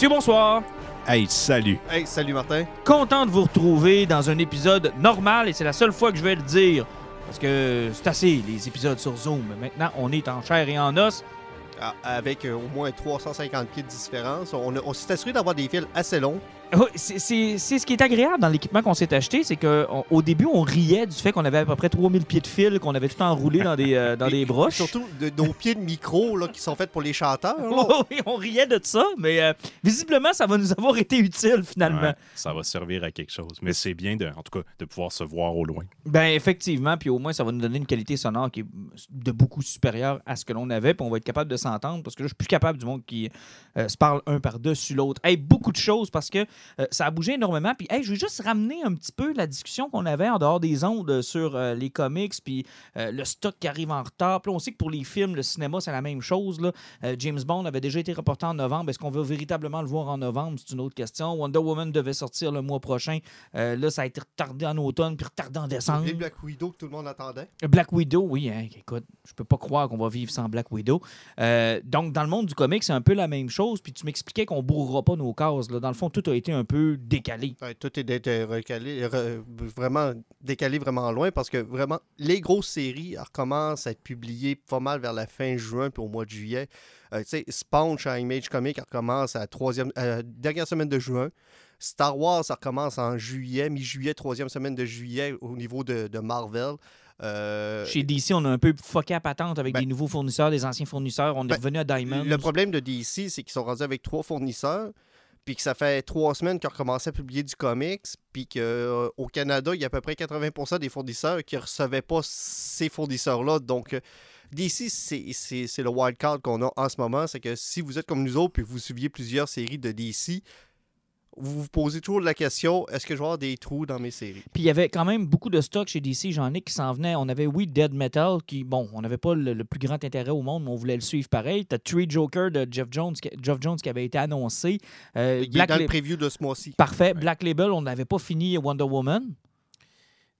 Messieurs, bonsoir. Hey, salut. Hey, salut Martin. Content de vous retrouver dans un épisode normal et c'est la seule fois que je vais le dire. Parce que c'est assez, les épisodes sur Zoom. Maintenant, on est en chair et en os. Ah, avec euh, au moins 350 kits de différence, on s'est assuré d'avoir des fils assez longs. Oui, c'est- ce qui est agréable dans l'équipement qu'on s'est acheté, c'est qu'au début, on riait du fait qu'on avait à peu près 3000 pieds de fil, qu'on avait tout enroulé dans des, euh, dans des broches. Surtout de, nos pieds de micro là, qui sont faits pour les chanteurs. oui, on riait de ça, mais euh, visiblement, ça va nous avoir été utile finalement. Ouais, ça va servir à quelque chose. Mais c'est bien, de, en tout cas, de pouvoir se voir au loin. Ben effectivement, puis au moins ça va nous donner une qualité sonore qui est de beaucoup supérieure à ce que l'on avait, puis on va être capable de s'entendre parce que là je suis plus capable du monde qui euh, se parle un par-dessus l'autre. Hey, beaucoup de choses parce que euh, ça a bougé énormément. Puis hey, je vais juste ramener un petit peu la discussion qu'on avait en dehors des ondes sur euh, les comics puis euh, le stock qui arrive en retard. Puis là, on sait que pour les films, le cinéma c'est la même chose. Là. James Bond avait déjà été reporté en novembre. Est-ce qu'on va véritablement le voir en novembre? C'est une autre question. Wonder Woman devait sortir le mois prochain. Là, ça a été retardé en automne puis retardé en décembre. Black Widow que tout le monde attendait. Black Widow, oui, hein, écoute, je peux pas croire qu'on va vivre sans Black Widow. Donc, dans le monde du comic, c'est un peu la même chose. Puis tu m'expliquais qu'on bourrera pas nos cases. Là. Dans le fond, tout a été un peu décalé. Ouais, tout est d'être recalé, re- vraiment décalé vraiment loin parce que vraiment, les grosses séries recommencent à être publiées pas mal vers la fin juin puis au mois de juillet. Euh, tu sais, Spawn chez Image Comics recommence à la troisième, euh, dernière semaine de juin. Star Wars, ça recommence en juillet, mi-juillet, troisième semaine de juillet au niveau de, de Marvel. Euh, Chez DC, on a un peu fucké à patente avec Ben- des nouveaux fournisseurs, des anciens fournisseurs. On est Ben, revenu à Diamond. Le problème de DC, c'est qu'ils sont rendus avec trois fournisseurs, puis que ça fait trois semaines qu'ils ont à publier du comics, puis qu'au Canada, il y a à peu près 80% des fournisseurs qui ne recevaient pas ces fournisseurs-là. Donc, euh, DC, c'est le wild card qu'on a en ce moment. C'est que si vous êtes comme nous autres, puis vous suiviez plusieurs séries de DC, vous vous posez toujours la question est-ce que je vais avoir des trous dans mes séries? Puis il y avait quand même beaucoup de stock chez DC, j'en ai qui s'en venaient. On avait, oui, Dead Metal, qui, bon, on n'avait pas le, le plus grand intérêt au monde, mais on voulait le suivre pareil. T'as Three Joker de Jeff Jones, qui, Jeff Jones qui avait été annoncé. Euh, Il est dans le preview de ce mois-ci. Parfait. Black Label, on n'avait pas fini Wonder Woman.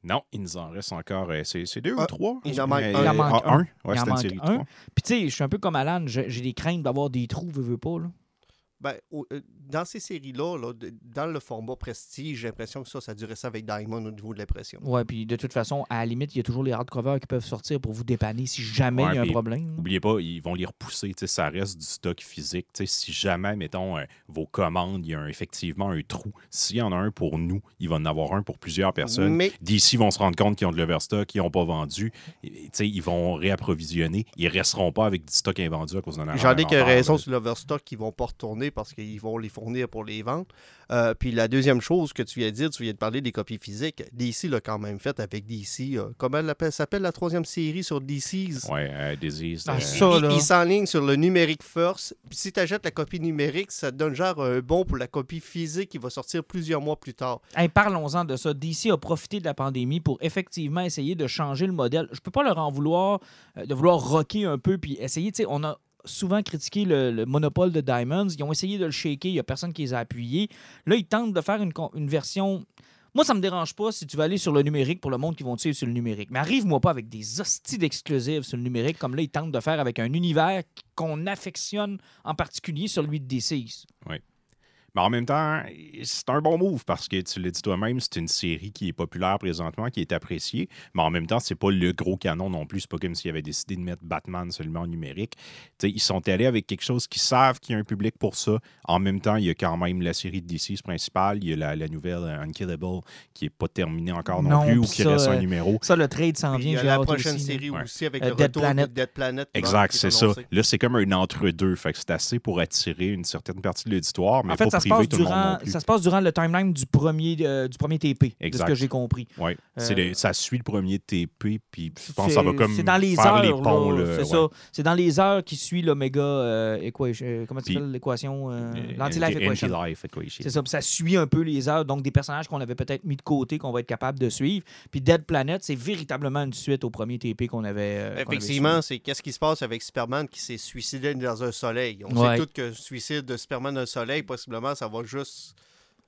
Non, il nous en reste encore. euh, c'est deux ou Ah, trois? il en manque Euh, un. Il en manque un. Ouais, Il en c'était une manque série de un. Puis tu sais, je suis un peu comme Alan, j'ai j'ai des craintes d'avoir des trous, veux, veux pas. Là. Ben, au- euh, dans ces séries-là, là, dans le format prestige, j'ai l'impression que ça, ça durait ça avec Diamond au niveau de l'impression. Ouais, puis de toute façon, à la limite, il y a toujours les hardcovers qui peuvent sortir pour vous dépanner si jamais il y a un problème. Oubliez pas, ils vont les repousser. tu sais, Ça reste du stock physique. tu sais, Si jamais, mettons, euh, vos commandes, il y a un- effectivement un trou. S'il y en a un pour nous, il va en avoir un pour plusieurs personnes. Mais D'ici, vont se rendre compte qu'ils ont de l'overstock, qu'ils n'ont pas vendu. Et, tu sais, ils vont réapprovisionner. Ils resteront pas avec du stock invendu à cause d'un j'en ai que raison là. sur l'overstock qui vont pas retourner parce qu'ils vont les fournir pour les ventes. Euh, puis la deuxième chose que tu viens de dire, tu viens de parler des copies physiques. DC l'a quand même fait avec DC. euh, comment elle appelle- s'appelle la troisième série sur DC's Ouais, euh, Disease. Ah, ça, Il- là. Il s'enligne sur le numérique first. Puis si tu achètes la copie numérique, ça te donne genre un bon pour la copie physique qui va sortir plusieurs mois plus tard. Hey, Parlons-en de ça. DC a profité de la pandémie pour effectivement essayer de changer le modèle. Je peux pas leur en vouloir euh, de vouloir rocker un peu puis essayer. Tu sais, on a souvent critiqué le, le monopole de Diamonds. Ils ont essayé de le shaker. Il y a personne qui les a appuyés. Là, ils tentent de faire une, une version. Moi, ça me dérange pas si tu vas aller sur le numérique pour le monde qui vont suivre sur le numérique. Mais arrive-moi pas avec des hosties d'exclusives sur le numérique comme là, ils tentent de faire avec un univers qu'on affectionne en particulier, celui de DC. Mais en même temps, c'est un bon move parce que tu l'as dit toi-même, c'est une série qui est populaire présentement, qui est appréciée. Mais en même temps, c'est pas le gros canon non plus. C'est pas comme s'ils avaient décidé de mettre Batman seulement en numérique. sais, ils sont allés avec quelque chose qu'ils savent qu'il y a un public pour ça. En même temps, il y a quand même la série de DC principale. Il y a la, la nouvelle euh, Unkillable qui est pas terminée encore non, Non, plus ou qui ça, reste un euh, numéro. Ça, le trade s'en Puis il y vient. a j'ai la prochaine aussi, série Ouais. aussi avec Euh, le Dead retour Planet. de Dead Planet. Exact, c'est ça. Là, c'est comme un entre-deux. Fait que c'est assez pour attirer une certaine partie de l'auditoire, mais En fait, pas ça se, passe durant, ça se passe durant le timeline du premier, euh, du premier TP, de ce Exact. que j'ai compris. Ouais. C'est Euh, le- ça suit le premier TP, puis je pense que ça va C'est- comme C'est dans les faire heures, les ponts. là, là, c'est ouais. ça. C'est dans les heures qui suit l'Omega euh, equation. euh, comment tu Puis- appelles l'équation? L'anti-life anti- equation. C'est ça. Puis ça suit un peu les heures. Donc, des personnages qu'on avait peut-être mis de côté, qu'on va être capable de suivre. Puis Dead Planet, c'est véritablement une suite au premier TP qu'on avait. euh, qu'on avait Effectivement, c'est qu'est-ce qui se passe avec Superman qui s'est suicidé dans un soleil? On Ouais. sait tous que le suicide de Superman dans un soleil, possiblement, ça va juste.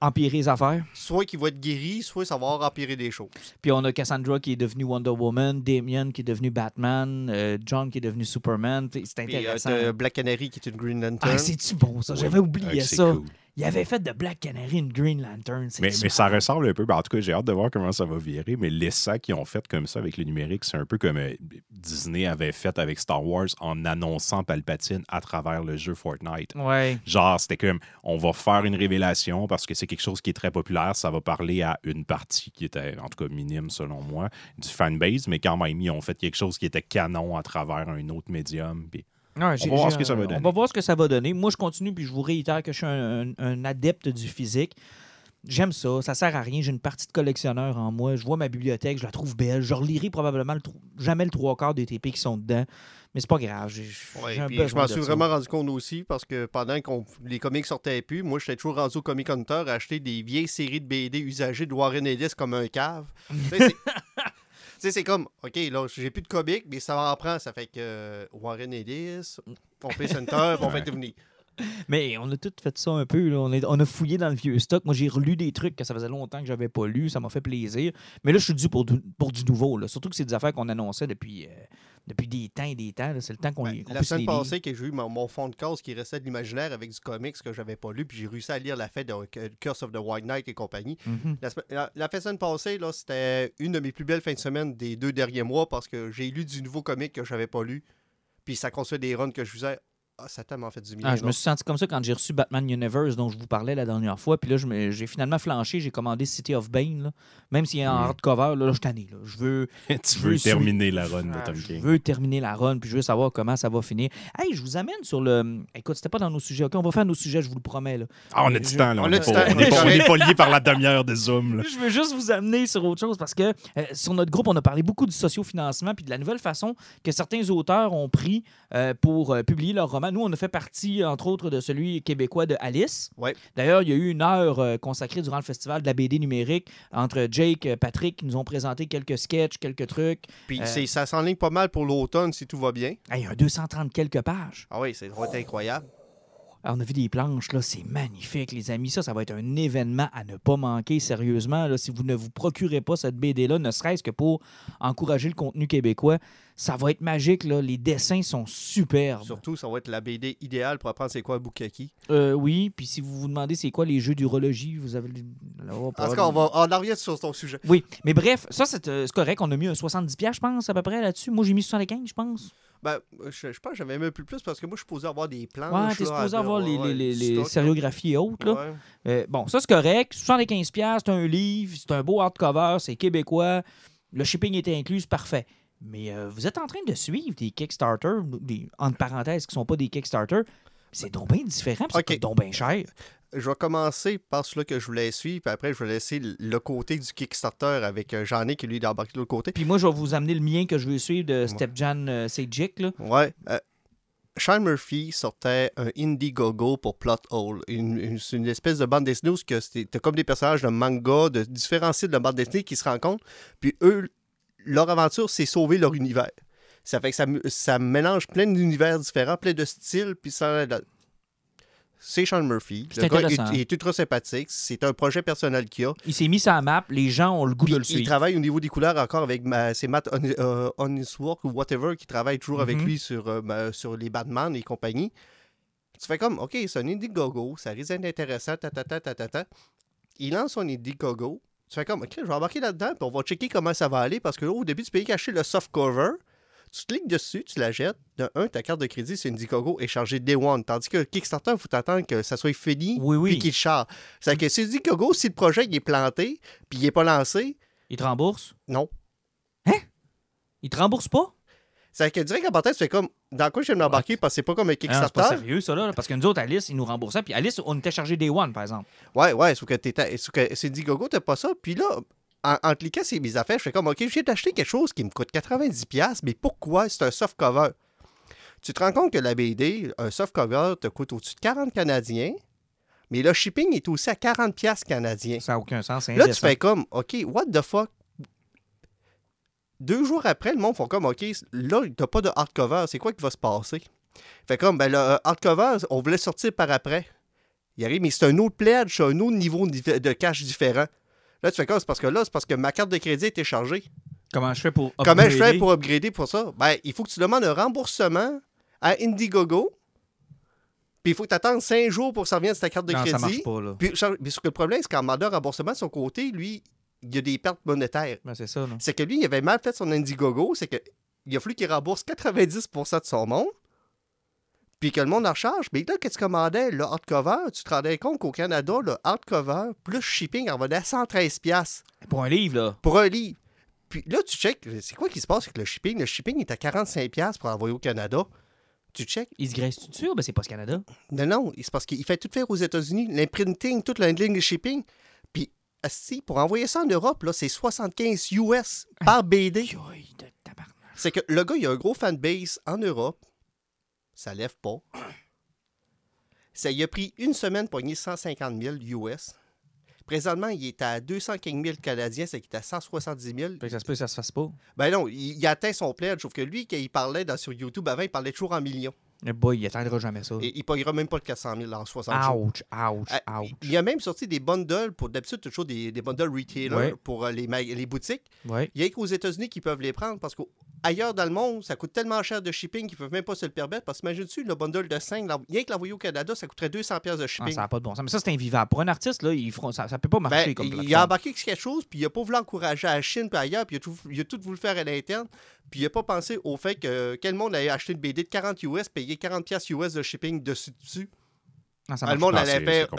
Empirer les affaires. Soit qu'il va être guéri, soit ça va empirer des choses. Puis on a Cassandra qui est devenue Wonder Woman, Damien qui est devenu Batman, euh, John qui est devenu Superman. C'est Puis euh, intéressant. Black Canary qui est une Green Lantern. ah, c'est-tu bon, ça? J'avais oublié c'est ça. cool. Il avait fait de Black Canary une Green Lantern. Mais, mais ça ressemble un peu. ben, en tout cas, j'ai hâte de voir comment ça va virer. Mais l'essai qu'ils ont fait comme ça avec le numérique, c'est un peu comme euh, Disney avait fait avec Star Wars en annonçant Palpatine à travers le jeu Fortnite. Ouais. Genre, c'était comme on va faire une révélation parce que c'est quelque chose qui est très populaire. Ça va parler à une partie qui était, en tout cas, minime selon moi, du fanbase, mais quand même, ils ont fait quelque chose qui était canon à travers un autre médium. puis- Ouais, j'ai- va voir j'ai ce que ça va un- donner. On va voir ce que ça va donner. Moi, je continue, puis je vous réitère que je suis un, un- un adepte du physique. J'aime ça, ça sert à rien. J'ai une partie de collectionneur en moi. Je vois ma bibliothèque, je la trouve belle. Je relirai probablement le jamais le trois quarts des TP qui sont dedans. Mais c'est pas grave. J'ai Ouais, un je m'en suis ça. vraiment rendu compte aussi parce que pendant que les comics sortaient plus, moi j'étais toujours rendu au Comic Hunter à acheter des vieilles séries de BD usagées de Warren Ellis comme un cave. Tu sais, c'est- comme, OK, là, j'ai plus de comics, mais ça en prend. Ça fait que euh, Warren Ellis, Pompey Center, on va Ouais. devenir. Mais on a tout fait ça un peu. là. On, est- on a fouillé dans le vieux stock. Moi, j'ai relu des trucs que ça faisait longtemps que j'avais pas lu. Ça m'a fait plaisir. Mais là, je suis dû pour du, pour du nouveau. là. Surtout que c'est des affaires qu'on annonçait depuis, euh, depuis des temps et des temps. C'est le temps qu'on Ben, qu'on la semaine passée, que j'ai eu mon, mon fond de case qui restait de l'imaginaire avec du comics que j'avais pas lu, puis j'ai réussi à lire la fête de Curse of the White Knight et compagnie. Mhm. La, semaine- la, la fin de semaine passée, c'était une de mes plus belles fins de semaine des deux derniers mois parce que j'ai lu du nouveau comic que j'avais pas lu. Puis ça construit des runs que je faisais. Ah, ça a tellement fait du bien. Ah, je me suis senti comme ça quand j'ai reçu Batman Universe, dont je vous parlais la dernière fois. Puis là, je me- j'ai finalement flanché. J'ai commandé City of Bane. là. Même s'il est en Mm. hardcover, là, là, je suis. Je veux, tu veux terminer la run de Ah, Tom je veux terminer la run, puis je veux savoir comment ça va finir. Hey, je vous amène sur le. Écoute, c'était pas dans nos sujets. OK, on va faire nos sujets, je vous le promets. Là. Ah, on a du temps, là. on n'est pas, temps. on est pas- on est pas lié par la demi-heure de Zoom. là. Je veux juste vous amener sur autre chose parce que euh, sur notre groupe, on a parlé beaucoup du sociofinancement puis de la nouvelle façon que certains auteurs ont pris euh, pour euh, publier leur Nous, on a fait partie, entre autres, de celui québécois de Alice. Ouais. D'ailleurs, il y a eu une heure euh, consacrée durant le festival de la BD numérique entre Jake et Patrick qui nous ont présenté quelques sketchs, quelques trucs. Puis Euh, c'est- ça s'enligne pas mal pour l'automne si tout va bien. Hey, un 230 quelques pages. Ah oui, c'est être incroyable. Alors, on a vu des planches, là, c'est magnifique, les amis. Ça, ça va être un événement à ne pas manquer, sérieusement. Là, si vous ne vous procurez pas cette BD-là, ne serait-ce que pour encourager le contenu québécois, ça va être magique. Là. Les dessins sont superbes. Surtout, ça va être la BD idéale pour apprendre c'est quoi Bukaki. Euh, oui, puis si vous vous demandez c'est quoi les jeux d'urologie, vous avez... là, on va En pas- tout cas, on, va, on en revient sur ton sujet. Oui, mais bref, ça, c'est euh, correct. On a mis un 70$, je pense, à peu près, là-dessus. Moi, j'ai mis 75$, je pense. Ben, je, je pense que j'avais même plus plus parce que moi, je suis supposé avoir des plans. Ouais, t'es supposé avoir les, les, les, les sériographies et autres, là. Ouais. Euh, bon, ça, c'est correct. 75$, c'est un livre, c'est un beau hardcover, c'est québécois. Le shipping est inclus, c'est parfait. Mais euh, vous êtes en train de suivre des Kickstarter, des, entre parenthèses, qui sont pas des Kickstarter. C'est donc bien différent, c'est donc bien cher. Je vais commencer par celui que je voulais suivre, puis après, je vais laisser le- côté du Kickstarter avec euh, Jean-Nic qui lui est embarqué de l'autre côté. Puis moi, je vais vous amener le mien que je veux suivre de Stepjan euh, Sejic, là. Ouais. euh, Sean Murphy sortait un Indiegogo pour Plot Hole. Une, une- c'est une espèce de bande dessinée où c'était comme des personnages de manga, de différents styles de bande dessinée qui se rencontrent. Puis eux, leur aventure, c'est sauver leur univers. Ça fait que ça, ça mélange plein d'univers différents, plein de styles, puis ça... C'est Sean Murphy. C'est Le gars est, est ultra sympathique. C'est un projet personnel qu'il a. Il s'est mis sur la map, les gens ont le goût Puis de le il suivre. travaille au niveau des couleurs encore avec c'est Matt Hon- euh, ou whatever qui travaille toujours avec Mhm. lui sur, euh, sur les Batman et compagnie. Tu fais comme, OK, c'est un Indiegogo, ça risque d'être intéressant, ta, ta, ta, ta, ta, ta. Il lance son Indiegogo. Tu fais comme, OK, je vais embarquer là-dedans, puis on va checker comment ça va aller, parce que là, au début, tu payes cacher le soft cover. Tu cliques dessus, tu la jettes. De un, ta carte de crédit, c'est Indiegogo est chargée Day One. Tandis que Kickstarter, il faut attendre que ça soit fini, Oui, oui. puis qu'il charge. C'est que c'est Indiegogo, si le projet il est planté, puis il n'est pas lancé, Il te rembourse? non. Il te rembourse pas? C'est que direct en partant, tu fais comme, dans quoi je viens de m'embarquer, parce que c'est pas comme un Ah, c'est pas Kickstarter. sérieux, ça, là. Parce que nous autres, Alice, ils nous remboursaient. Puis Alice, on était chargé Day One, par exemple. Ouais, ouais, sauf que, que c'est Indiegogo, t'as pas ça. Puis là, en, en cliquant sur mes affaires, je fais comme, OK, je viens d'acheter quelque chose qui me coûte 90$, mais pourquoi? C'est un soft cover? Tu te rends compte que la BD, un soft cover, te coûte au-dessus de 40 Canadiens, mais le shipping est aussi à 40$ canadiens. Ça n'a aucun sens. Là, tu fais comme, OK, what the fuck? Deux jours après, le monde font comme, OK, là, t'as pas de hardcover, c'est quoi qui va se passer? Fait comme, ben, le euh, hardcover, on voulait sortir par après. Il arrive, mais c'est un autre pledge, c'est un autre niveau de cash différent. Là, tu fais comme, c'est parce que là, c'est parce que ma carte de crédit a été chargée. Comment je fais pour. Comment je fais upgrader? pour upgrader pour ça? Ben, il faut que tu demandes un remboursement à Indiegogo. Puis il faut que tu attendes 5 jours pour que ça revienne de ta carte de Non, crédit. ça marche pas, là. Puis, Charles- mais ce que le problème, c'est qu'en demandant un remboursement de son côté, lui, il y a des pertes monétaires. Ben, c'est ça. C'est que lui, il avait mal fait son Indiegogo, c'est que il a fallu qu'il rembourse 90% de son monde, puis que le monde en recharge. Mais là, qu'est-ce que tu commandais? Le hardcover, tu te rendais compte qu'au Canada, le hardcover plus shipping en valait à 113$ Pour un livre, là. pour un livre. Puis là, tu check, c'est quoi qui se passe avec le shipping? Le shipping est à 45$ pour envoyer au Canada. Tu check? Il se graisse tout dessus? Ben, c'est pas ce Canada. Non, non, c'est parce qu'il fait tout faire aux États-Unis, l'imprinting, toute la ligne de shipping. Si, pour envoyer ça en Europe, là, c'est 75 US par BD. C'est que le gars, il a un gros fanbase en Europe. Ça lève pas. Ça il a pris une semaine pour gagner 150 000 US. Présentement, il est à 215 000 Canadiens, c'est qu'il est à 170 000. Fait que ça se peut que ça se fasse pas. Ben non, il, il a atteint son pledge, sauf que lui, quand il parlait dans, sur YouTube avant, il parlait toujours en millions. Le boy, il atteindra jamais ça. Et il ne même pas le 400 000 en 60 jours. Ouch, ouch, Ah, ouch. Il a même sorti des bundles pour d'habitude toujours des, des bundles retailer Ouais. pour euh, les, les boutiques. Ouais. Il y a qu'aux États-Unis qui peuvent les prendre parce qu'ailleurs dans le monde, ça coûte tellement cher de shipping qu'ils peuvent même pas se le permettre. Parce que imagine-tu, le bundle de 5, rien que l'envoyer au Canada, ça coûterait 200$ piastres de Ah, shipping. ça n'a pas de bon sens. Mais ça, c'est invivable. Pour un artiste, là, ils feront... ça ne peut pas marcher Ben, comme il, il a embarqué quelque chose, puis il a pas voulu encourager à la Chine puis ailleurs, puis il a, tout, il a tout voulu faire à l'interne, puis il a pas pensé au fait que quel monde allait acheter une BD de 40 US, payer 40 pièces US de shipping dessus dessus. Ah, ça Ah, le monde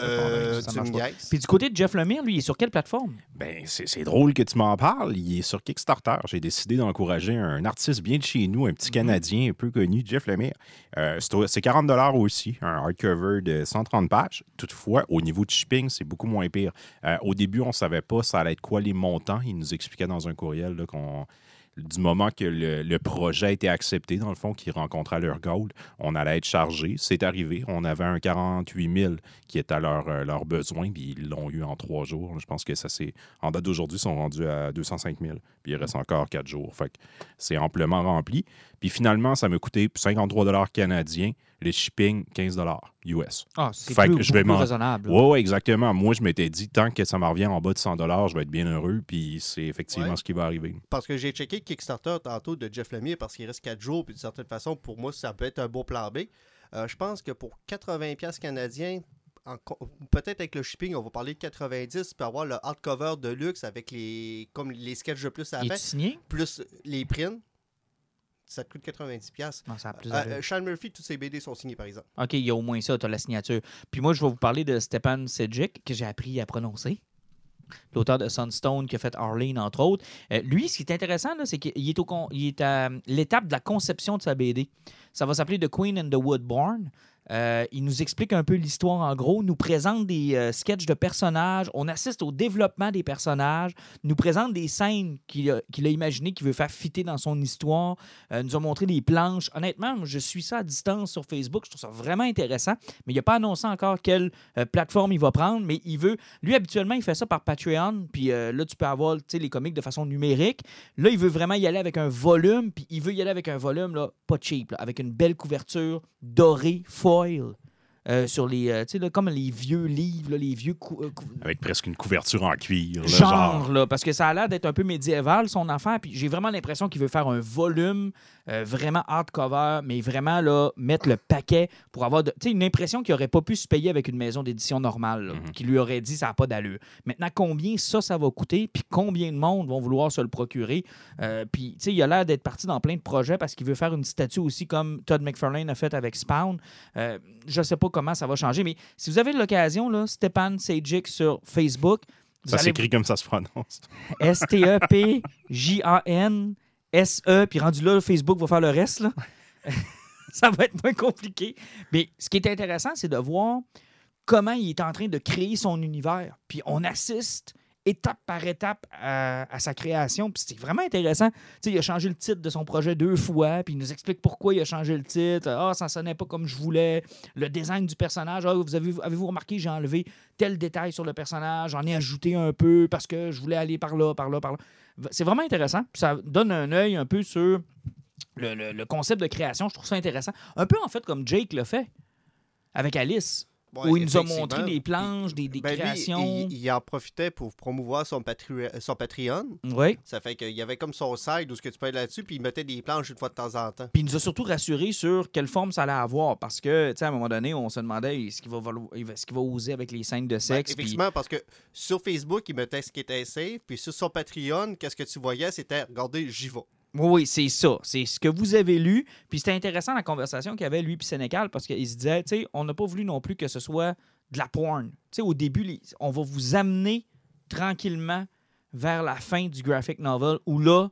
euh, ça tu. Puis du côté de Jeff Lemire, lui, il est sur quelle plateforme? Ben, c'est c'est drôle que tu m'en parles. Il est sur Kickstarter. J'ai décidé d'encourager un artiste bien de chez nous, un petit Canadien un peu connu, Jeff Lemire. Euh, c'est au- c'est 40 aussi, un hardcover de 130 pages. Toutefois, au niveau de shipping, c'est beaucoup moins pire. Euh, au début, on ne savait pas ça allait être quoi les montants. Il nous expliquait dans un courriel là, qu'on du moment que le, projet a été accepté, dans le fond, qu'ils rencontraient leur goal, on allait être chargé. C'est arrivé. On avait un 48 000 qui était à leur, euh, besoin, ils l'ont eu en trois jours. Je pense que ça c'est En date d'aujourd'hui, ils sont rendus à 205 000, puis il reste encore quatre jours. Fait que c'est amplement rempli. Puis finalement, ça m'a coûté 53 canadiens, le shipping 15 US. Ah, c'est Fait plus, que je vais plus raisonnable. Oui, ouais, exactement. Moi, je m'étais dit, tant que ça me revient en bas de 100 je vais être bien heureux, puis c'est effectivement Ouais. ce qui va arriver. Parce que j'ai checké Kickstarter tantôt de Jeff Lemire parce qu'il reste 4 jours, puis d'une certaine façon, pour moi, ça peut être un beau plan B. Euh, je pense que pour 80$ piastres canadiens, peut-être avec le shipping, on va parler de 90, puis avoir le hardcover de luxe avec les comme les sketchs de plus à plus les prints. Ça te coûte 90$. piastres. Non, ça a plus Euh, euh, Sean Murphy, toutes ses BD sont signés, par exemple. OK, il y a au moins ça, tu as la signature. Puis moi, je vais vous parler de Stepan Sejic, que j'ai appris à prononcer. L'auteur de Sunstone qui a fait Arlene, entre autres. Euh, lui, ce qui est intéressant, c'est qu'il est, au con- il est à l'étape de la conception de sa BD. Ça va s'appeler The Queen and the Woodborn. Euh, il nous explique un peu l'histoire en gros, nous présente des euh, sketchs de personnages, on assiste au développement des personnages, nous présente des scènes qu'il a, imaginées, qu'il veut faire fitter dans son histoire, euh, nous a montré des planches. Honnêtement, je suis ça à distance sur Facebook, je trouve ça vraiment intéressant, mais il n'a pas annoncé encore quelle euh, plateforme il va prendre, mais il veut, lui habituellement, il fait ça par Patreon, puis là, tu peux avoir les comics de façon numérique. Là, il veut vraiment y aller avec un volume, puis il veut y aller avec un volume là, pas cheap, avec une belle couverture dorée, oil euh, sur les, euh, tu sais, comme les vieux livres, là, les vieux cou- euh, cou- Avec presque une couverture en cuir. là, genre, genre. là, parce que ça a l'air d'être un peu médiéval, son affaire. Puis j'ai vraiment l'impression qu'il veut faire un volume euh, vraiment hardcover, mais vraiment là, mettre le paquet pour avoir tu sais, une impression qu'il n'aurait pas pu se payer avec une maison d'édition normale, là, Mhm. qui lui aurait dit ça n'a pas d'allure. Maintenant, combien ça, ça va coûter, puis combien de monde vont vouloir se le procurer? Euh, puis, tu sais, il a l'air d'être parti dans plein de projets parce qu'il veut faire une statue aussi comme Todd McFarlane a fait avec Spawn. Euh, je ne sais pas comment ça va changer, mais si vous avez l'occasion, Stepan Sejic sur Facebook, vous Ça allez s'écrit comme ça se prononce. S-T-E-P-J-A-N S-E, puis rendu là, Facebook va faire le reste. Là. ça va être moins compliqué. Mais ce qui est intéressant, c'est de voir comment il est en train de créer son univers. Puis on assiste étape par étape à, sa création. Puis c'est vraiment intéressant. Il a changé le titre de son projet deux fois, puis il nous explique pourquoi il a changé le titre. Ah, ça sonnait pas comme je voulais. Le design du personnage. Ah, vous avez, avez-vous remarqué, j'ai enlevé tel détail sur le personnage, j'en ai ajouté un peu parce que je voulais aller par là, par là, par là. C'est vraiment intéressant. Puis ça donne un œil un peu sur le, le- le concept de création. Je trouve ça intéressant. Un peu en fait comme Jake l'a fait avec Alice, Ouais, où il nous a montré des planches, des, des Ben, lui, il, il en profitait pour promouvoir son, Patri- son Patreon. Oui. Ça fait qu'il y avait comme son site où ce que tu peux être là-dessus, puis il mettait des planches une fois de temps en temps. Puis il nous a surtout rassuré sur quelle forme ça allait avoir. Parce que, tu sais, à un moment donné, on se demandait est-ce qu'il va, va oser avec les scènes de Ben, sexe. puis- effectivement, parce que sur Facebook, il mettait ce qui était safe, puis sur son Patreon, qu'est-ce que tu voyais, c'était regardez, j'y vais. Oui, c'est ça. C'est ce que vous avez lu. Puis c'était intéressant la conversation qu'il y avait, lui puis Sénécal, parce qu'il se disait, tu sais, on n'a pas voulu non plus que ce soit de la porn. Tu sais, au début, on va vous amener tranquillement vers la fin du graphic novel, où là,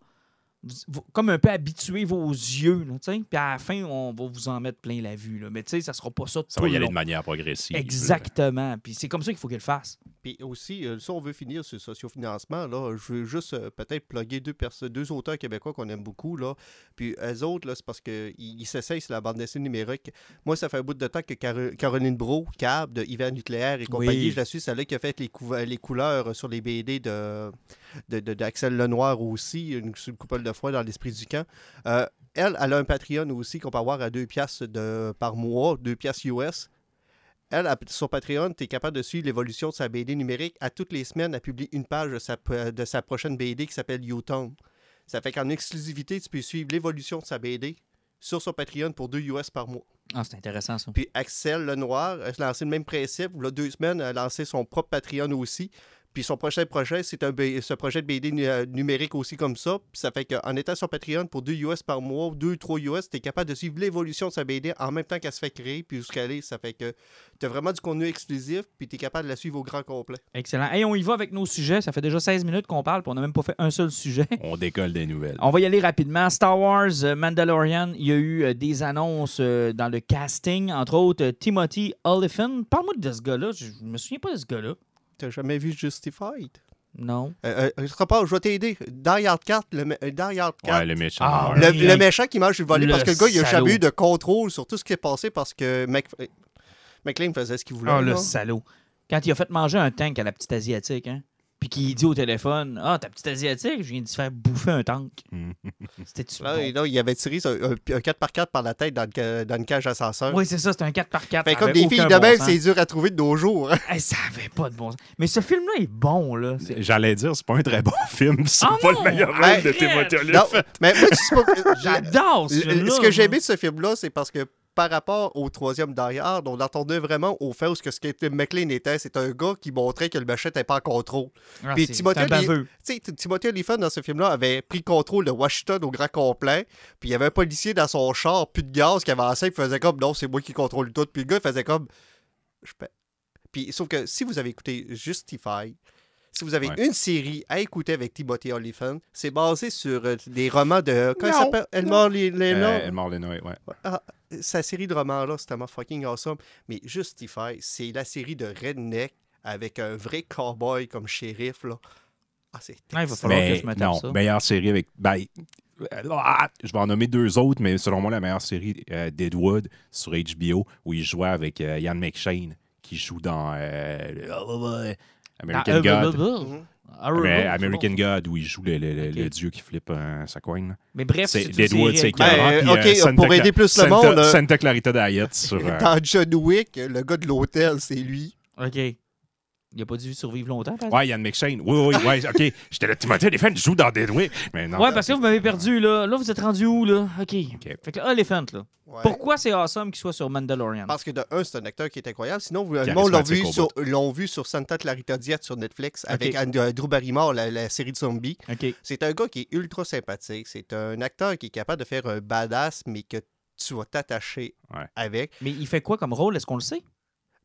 comme un peu habituer vos yeux, là, tu sais. Puis à la fin, on va vous en mettre plein la vue. Là. Mais tu sais, ça sera pas ça Ça tout va y le aller long. de manière progressive. Exactement. Puis c'est comme ça qu'il faut qu'il le fasse. Puis aussi, euh, si on veut finir sur le sociofinancement, là, je veux juste euh, peut-être plugger deux, deux auteurs québécois qu'on aime beaucoup. Là. Puis eux autres, là, c'est parce qu'ils ils s'essayent sur la bande dessinée numérique. Moi, ça fait un bout de temps que Caro- Caroline Bro, Cab, de Hiver Nucléaire et compagnie, Oui. je la suis, c'est elle qui a fait les, les couleurs sur les BD de- d'Axel Lenoir aussi, une, une couple de fois dans l'esprit du camp. Euh, elle, elle a un Patreon aussi qu'on peut avoir à 2 piastres de, par mois, 2 piastres US. Elle, sur Patreon, tu es capable de suivre l'évolution de sa BD numérique. À toutes les semaines, elle publie une page de sa, de sa prochaine BD qui s'appelle U-Town. Ça fait qu'en exclusivité, tu peux suivre l'évolution de sa BD sur son Patreon pour 2 US par mois. Ah, c'est intéressant, ça. Puis Axel Lenoir a lancé le même principe. Là, deux semaines, elle a lancé son propre Patreon aussi. Puis son prochain projet, c'est un B- ce projet de BD euh, numérique aussi comme ça. Puis ça fait qu'en étant sur Patreon pour 2 US par mois, 2 3 US, tu es capable de suivre l'évolution de sa BD en même temps qu'elle se fait créer, puis jusqu'à aller. Ça fait que tu as vraiment du contenu exclusif, puis tu es capable de la suivre au grand complet. Excellent. Hey, on y va avec nos sujets. Ça fait déjà 16 minutes qu'on parle, puis on n'a même pas fait un seul sujet. On décolle des nouvelles. On va y aller rapidement. Star Wars, euh, Mandalorian, il y a eu euh, des annonces dans le casting, entre autres Timothy Oliphant. Parle-moi de ce gars-là. Je je me souviens pas de ce gars-là. T'as jamais vu Justified? Non. Euh, euh, je repars, je vais t'aider. Die Hard 4, le, euh, Die Hard 4. Ouais, le méchant. Ah. Le, méchant qui mange du volet Le parce que le gars, il a salaud. jamais eu de contrôle sur tout ce qui est passé parce que Mc... euh, McLean faisait ce qu'il voulait. Ah, le là. salaud. Quand il a fait manger un tank à la petite Asiatique, hein? Puis qu'il dit au téléphone Ah, ta petite Asiatique, je viens de se faire bouffer un tank. C'était-tu Là, bon? et là, il avait tiré un, un- un 4x4 par la tête dans, le dans une cage ascenseur. Oui, c'est ça, c'était un 4x4. Fait comme des filles de bon même, c'est dur à trouver de nos jours. hein. Hey, ça avait pas de bon sens. Mais ce film-là est bon, là. J'allais dire, c'est pas un très bon film. C'est Ah pas non! le meilleur rôle de Timothy Non, Olyphant. mais moi, tu sais pas- J'adore ce Le- film-là. Ce que j'ai aimé de ce film-là, c'est parce que par rapport au troisième Die Hard, on entendait vraiment au fait où ce que McLean était, c'est un gars qui montrait que le machin n'était pas en contrôle. Ah, Puis Timothée c'est un Lee- baveux. Tu sais, T- Timothy Olyphant, dans ce film-là, avait pris contrôle de Washington au grand complet. Puis il y avait un policier dans son char, plus de gaz, qui avançait, il faisait comme non, c'est moi qui contrôle tout. Puis le gars, il faisait comme. Je. Puis sauf que si vous avez écouté Justify, si vous avez Ouais. une série à écouter avec Timothy Olyphant, c'est basé sur euh, des romans de. Comment il Non, s'appelle? Elmore Lena. Euh, Elmore Lenoy, ouais. Ah, sa série de romans-là, c'est tellement fucking awesome. Mais Justify, c'est la série de Redneck avec un vrai cowboy comme shérif. Là. Ah, c'est Ouais, il va falloir que Mais je me tape non, ça. meilleure série avec. Ben, ah, je vais en nommer deux autres, mais selon moi, la meilleure série, euh, Deadwood, sur HBO, où il jouait avec euh, Ian McShane, qui joue dans. euh, American Ah, euh, God. Mhm. Ah, c'est American. God, où il joue le, le- le- Ok. le dieu qui flippe euh, sa coin. là. Mais bref, C'est Deadwood, c'est Ben, euh, puis, ok, Santa pour aider plus le Santa- monde, euh, Santa Clarita Diet sur... euh, Dans John Wick, le gars de l'hôtel, c'est lui. OK. Il a pas dû survivre longtemps, par exemple? Ouais, Yann McShane. Oui, oui, oui. OK. J'étais là, Timothée Elephant joue dans Deadwood. Mais non. Ouais, parce que vous m'avez perdu, là. Là, vous êtes rendu où, là? OK. Fait que là, Elephant, là. Ouais. Pourquoi c'est awesome qu'il soit sur Mandalorian? Parce que de un, c'est un acteur qui est incroyable. Sinon, vous- le monde l'a vu, sur, l'ont vu sur Santa Clarita Diet sur Netflix avec euh, Drew Barrymore, la, la série de zombies. OK. C'est un gars qui est ultra sympathique. C'est un acteur qui est capable de faire un badass, mais que tu vas t'attacher Ouais. avec. Mais il fait quoi comme rôle? Est-ce qu'on le sait?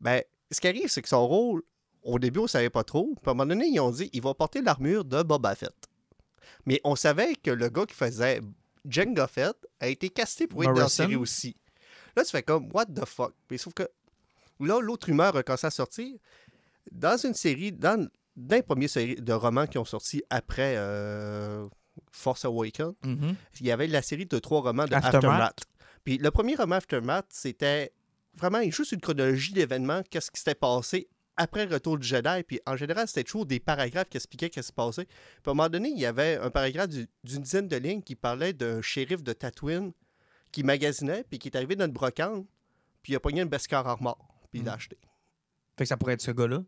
Ben, ce qui arrive, c'est que son rôle, au début, on ne savait pas trop. Puis à un moment donné, ils ont dit il va porter l'armure de Boba Fett. Mais on savait que le gars qui faisait Jango Fett a été casté pour être dans la série aussi. Là, tu fais comme What the fuck? Mais sauf que là, l'autre rumeur a commencé à sortir. Dans une série, dans, dans les premiers séries de romans qui ont sorti après euh, Force Awakens, Mhm. il y avait la série de trois romans de Aftermath. Aftermath. Puis le premier roman Aftermath, c'était vraiment juste une chronologie d'événements, qu'est-ce qui s'était passé après le Retour du Jedi. Puis en général, c'était toujours des paragraphes qui expliquaient ce qui se passait. Puis à un moment donné, il y avait un paragraphe du- d'une dizaine de lignes qui parlait d'un shérif de Tatooine qui magasinait, puis qui est arrivé dans une brocante, puis il a pogné une Beskar Armor, puis il l'a Mm. acheté. Fait que ça pourrait être ce gars-là?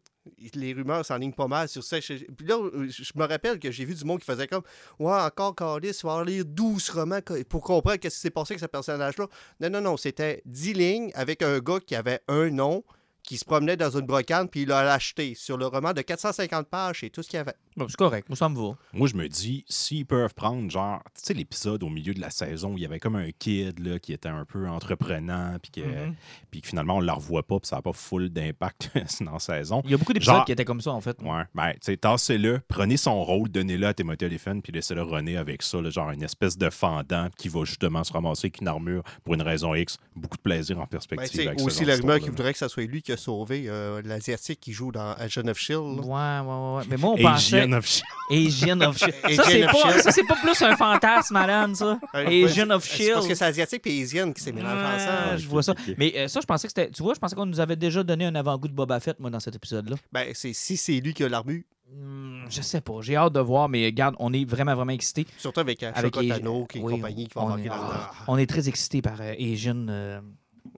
Les rumeurs s'enlignent pas mal sur ça. Puis là, je me rappelle que j'ai vu du monde qui faisait comme Ouais, encore Carlis, il va lire 12 romans pour comprendre qu'est-ce qui s'est passé avec ce personnage-là. Non, non, non, c'était 10 lignes avec un gars qui avait un nom, qui se promenait dans une brocante, puis il l'a acheté sur le roman de 450 pages et tout ce qu'il y avait. Bon, c'est correct. Moi, ça me va. Moi, je me dis, s'ils peuvent prendre, genre, tu sais, l'épisode au milieu de la saison où il y avait comme un kid là, qui était un peu entreprenant, puis que, Mhm. puis que finalement, on ne la revoit pas, puis ça n'a pas full d'impact dans la saison. Il y a beaucoup d'épisodes qui étaient comme ça, en fait. Ouais, ben, tu sais, tassez-le, prenez son rôle, donnez-le à Timothy Olyphant, puis laissez-le runner avec ça, là, genre une espèce de fendant qui va justement se ramasser avec une armure pour une raison X. Beaucoup de plaisir en Ben, perspective. sais, avec aussi genre la rumeur d'histoire-là. qui voudrait que ça soit lui qui a sauvé euh, l'Asiatique qui joue dans Agent of Shield. Ouais, là. ouais, ouais, ouais. Mais moi, on pensait. Asian of Shield. Asian of Shield. Asian Ça, c'est of pas, Shield. ça, c'est pas plus un fantasme, Alan, ça. Asian of C'est parce que Shield. c'est Asiatique et Asian qui s'est mélangé Ouais, ensemble. je vois ça. Mais euh, ça, je pensais que c'était. Tu vois, je pensais qu'on nous avait déjà donné un avant-goût de Boba Fett, moi, dans cet épisode-là. Ben, c'est si c'est lui qui a l'armure, Hmm, je sais pas. J'ai hâte de voir, mais regarde, on est vraiment, vraiment excités. surtout avec Ashoka Avec Tano Asi- qui est oui, compagnie qui va on est- là-dedans. On est très excités par euh, Asian, euh,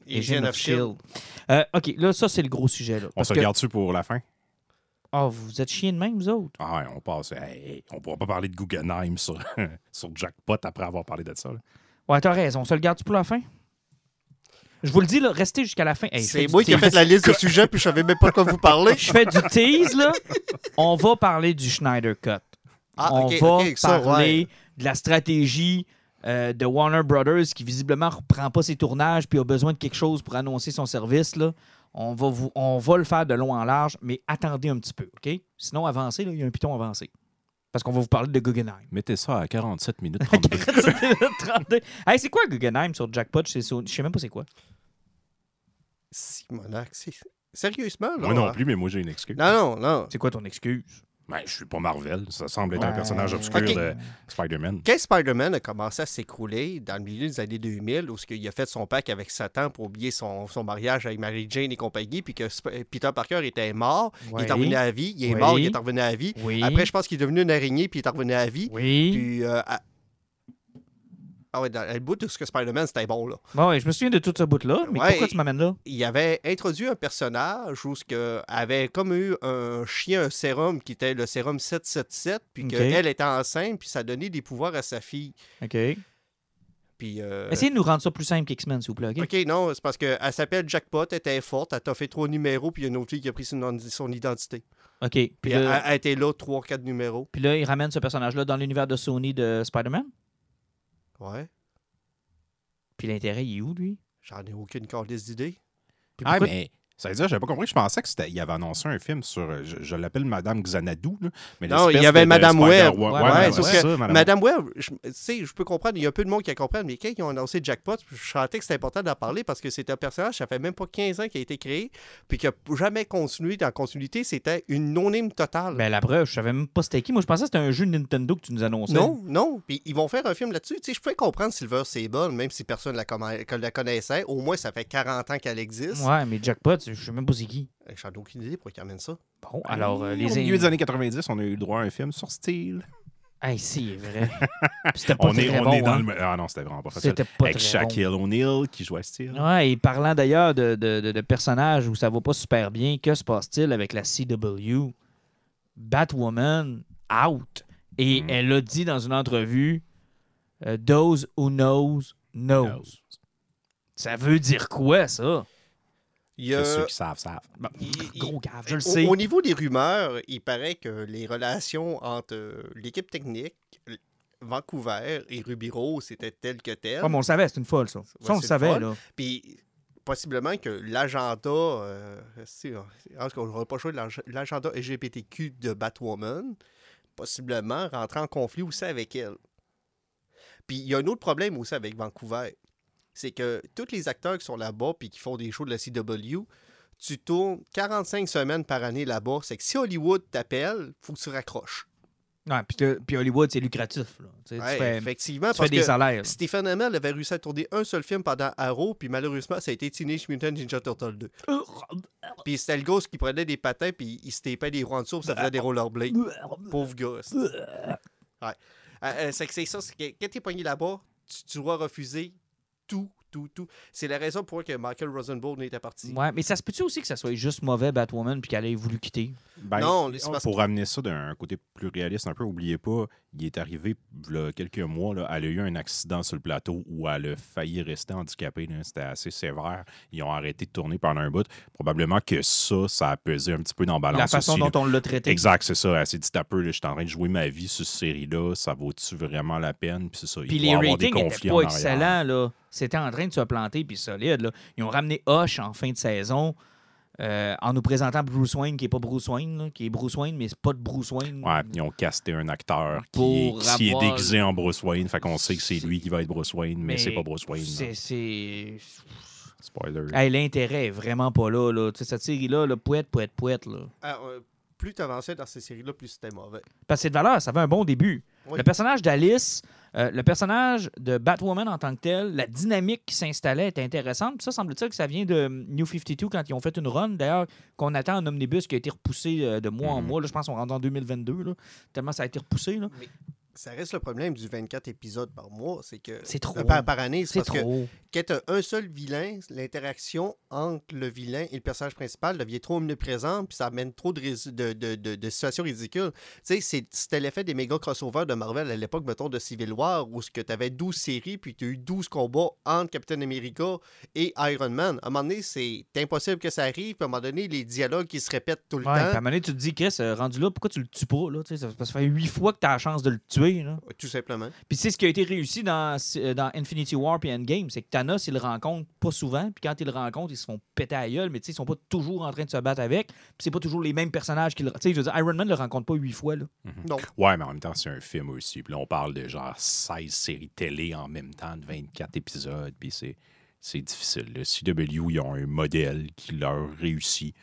Agent of Shield. Euh, OK, là, ça, c'est le gros sujet. Là, On parce se que- regarde-tu pour la fin? Ah, vous êtes chiens de même, vous autres? Ah ouais, on passe. Hey, on pourra pas parler de Guggenheim sur, sur Jackpot après avoir parlé de ça. là. Ouais, t'as raison. On se le garde pour la fin? Je vous le dis, là, restez jusqu'à la fin. Hey, C'est moi qui ai fait la liste de sujets, puis je savais même pas de quoi vous parler. Je fais du tease, là. On va parler du Schneider Cut. Ah, on va ça, parler ouais. de la stratégie euh, de Warner Brothers qui visiblement reprend pas ses tournages puis a besoin de quelque chose pour annoncer son service. Là. On, va vous, on va le faire de long en large, mais attendez un petit peu, OK? Sinon, avancez, là, il y a un piton avancé. Parce qu'on va vous parler de Guggenheim. Mettez ça à 47 minutes 32. 32. Hey, c'est quoi Guggenheim sur Jackpot? Je sais je sais même pas c'est quoi. Simonac, c'est- Sérieusement, là? moi non hein? plus, mais moi j'ai une excuse. Non, non, non. C'est quoi ton excuse? Ben, je suis pas Marvel. Ça semble être un personnage obscur de Spider-Man. Quand Spider-Man a commencé à s'écrouler dans le milieu des années 2000, où il a fait son pacte avec Satan pour oublier son, son mariage avec Mary Jane et compagnie, puis que Sp- Peter Parker était mort, il est revenu à la vie, il est Oui. mort, il est revenu à la vie. Oui. Après, je pense qu'il est devenu une araignée, puis il est revenu à la vie. Oui. Puis, euh, à- Ah ouais, dans le bout de ce que Spider-Man, c'était bon, là. Bon, ouais, je me souviens de tout ce bout-là, mais Ouais. pourquoi tu m'amènes là? il avait introduit un personnage où ce que avait comme eu un chien, un sérum qui était le sérum 777, puis qu'elle était enceinte, puis ça donnait des pouvoirs à sa fille. OK. Puis, euh, Essayez de nous rendre ça plus simple qu'X-Men, s'il vous plaît, OK? Non, c'est parce qu'elle s'appelle Jackpot, elle était forte, elle t'a fait trois numéros, puis il y a une autre fille qui a pris son, son identité. OK. Puis Puis elle, là, elle était là trois, quatre numéros. puis là, il ramène ce personnage-là dans l'univers de Sony de Spider-Man? Ouais, Puis l'intérêt, il est où, lui? j'en ai aucune calice d'idée. Puis Ah, mais ça veut dire, j'avais pas compris. Je pensais qu'il avait annoncé un film sur. euh, Je, je l'appelle Madame Xanadu. Là, mais Non, il y avait de- Madame Spider- Web. Ouais, Ouais, ouais, ouais, ouais, sauf c'est que ça, Madame Madame Web, je, tu sais, je peux comprendre, il y a peu de monde qui a compris, mais quand ils ont annoncé Jackpot, je sentais que c'était important d'en parler parce que c'était un personnage, ça fait même pas 15 ans qu'il a été créé, puis qui a jamais continué dans la continuité, c'était une non-name totale. Ben, la preuve, je savais même pas c'était qui. Moi, je pensais que c'était un jeu Nintendo que tu nous annonçais. non, non, puis ils vont faire un film là-dessus. Tu sais, je peux comprendre Silver Sable, même si personne la, comma- que la connaissait, au moins ça fait 40 ans qu'elle existe. Ouais, mais Jackpot, je sais même pas c'est qui. J'en ai aucune idée pourquoi ils amènent ça? Bon, alors, euh, Au les milieu des années 90, on a eu le droit à un film sur style. Hey, c'est vrai. Puis C'était pas On est, très on bon, est dans hein. le. Ah non, c'était vraiment pas facile. C'était pas Avec très Shaquille O'Neal qui jouait style. bon. Ouais, et parlant d'ailleurs de, de, de- de personnages où ça va pas super bien, que se passe-t-il avec la CW? Batwoman out. Et Mm. elle a dit dans une entrevue euh, Those who knows, knows. Knows. Ça veut dire quoi, ça? Il y a- Que Ceux qui savent, savent. il- Gros gaffe, je le sais. au niveau des rumeurs, il paraît que les relations entre euh, l'équipe technique, Vancouver et Ruby Rose étaient telles que telles. Ouais, mais on le savait, c'est une folle, ça. Ça, on le savait, folle. là. Puis possiblement que l'agenda, euh, cas, on n'aurait pas l'ag- l'agenda LGBTQ de Batwoman, possiblement rentrer en conflit aussi avec elle. Puis il y a un autre problème aussi avec Vancouver. C'est que tous les acteurs qui sont là-bas puis qui font des shows de la CW, tu tournes 45 semaines par année là-bas. C'est que si Hollywood t'appelle, faut que tu raccroches. Ouais, puis, que- puis Hollywood, c'est lucratif. Là. Tu, sais, tu Ouais, fais, effectivement, tu fais parce des que salaires. Stephen Amell avait réussi à tourner un seul film pendant Arrow, puis malheureusement, ça a été Teenage Mutant Ninja Turtle 2. Puis c'était le gosse qui prenait des patins, puis il se tapait des roues en dessous, puis ça faisait des rollerblades. Pauvre gosse. Ouais. Euh, euh, c'est que c'est ça, c'est que quand t'es pogné là-bas, tu, tu dois refuser tout, tout, tout. C'est la raison pour laquelle Michael Rosenbaum était parti. Ouais, mais ça se peut-tu aussi que ça soit juste mauvais Batwoman puis qu'elle ait voulu quitter? Ben, Non, pour ramener ça d'un côté plus réaliste, un peu, oubliez pas, il est arrivé là, quelques mois, là, elle a eu un accident sur le plateau où elle a failli rester handicapée. C'était assez sévère. Ils ont arrêté de tourner pendant un bout. Probablement que ça, ça a pesé un petit peu dans la balance. La façon aussi, là. dont on l'a traité. Exact, c'est ça. Elle s'est dit un peu, je suis en train de jouer ma vie sur cette série-là, ça vaut-tu vraiment la peine? Puis c'est ça. il Puis doit les ratings conflits étaient en pas excellents. là. C'était en train de se planter puis solide. Là. Ils ont ramené Hush en fin de saison euh, en nous présentant Bruce Wayne, qui est pas Bruce Wayne, là, qui est Bruce Wayne, mais c'est pas de Bruce Wayne. Ouais, puis ils ont casté un acteur qui, Pour qui est avoir- déguisé en Bruce Wayne. Fait qu'on sait que c'est lui qui va être Bruce Wayne, mais, c'est pas Bruce Wayne. C'est. Spoiler. Hey, l'intérêt est vraiment pas là. là. Tu sais, cette série-là, là, poète, poète, poète. Là. Ah, euh, plus tu avançais dans ces séries-là, plus c'était mauvais. Parce que c'est de valeur, ça avait un bon début. Oui. Le personnage d'Alice, euh, le personnage de Batwoman en tant que tel, la dynamique qui s'installait était intéressante. Puis ça, semble-t-il que ça vient de New 52 quand ils ont fait une run, d'ailleurs, qu'on attend en omnibus qui a été repoussé euh, de mois en Mhm. mois. Là, je pense qu'on rentre en 2022, là, tellement ça a été repoussé. Là. Ça reste le problème du 24 épisodes par mois, c'est que... C'est trop. Euh, Par, par année, c'est parce que trop. quand tu un seul vilain, l'interaction entre le vilain et le personnage principal devient trop omniprésente, puis ça amène trop de, rés- de, de- de- de situations ridicules. Tu sais, c'est- c'était l'effet des méga crossovers de Marvel à l'époque, mettons, de Civil War, où tu avais 12 séries, puis tu as eu 12 combats entre Captain America et Iron Man. À un moment donné, c'est impossible que ça arrive, puis à un moment donné, les dialogues qui se répètent tout le Ouais, puis à un temps. moment donné, tu te dis, Chris, euh, rendu là, pourquoi tu le tues pas? Là, ça, ça fait huit fois que tu as la chance de le tuer. Là. Tout simplement. Puis c'est ce qui a été réussi dans, euh, dans Infinity War et Endgame, c'est que Thanos, il le rencontre pas souvent, puis quand il le rencontre, ils se font péter à la gueule, mais tu sais, ils sont pas toujours en train de se battre avec, puis c'est pas toujours les mêmes personnages qui le... Tu sais, je veux dire, Iron Man le rencontre pas huit fois, là. Non. Ouais, mais en même temps, c'est un film aussi. Puis là, on parle de genre 16 séries télé en même temps, de 24 épisodes. Puis c'est, c'est difficile. Le CW, ils ont un modèle qui leur réussit.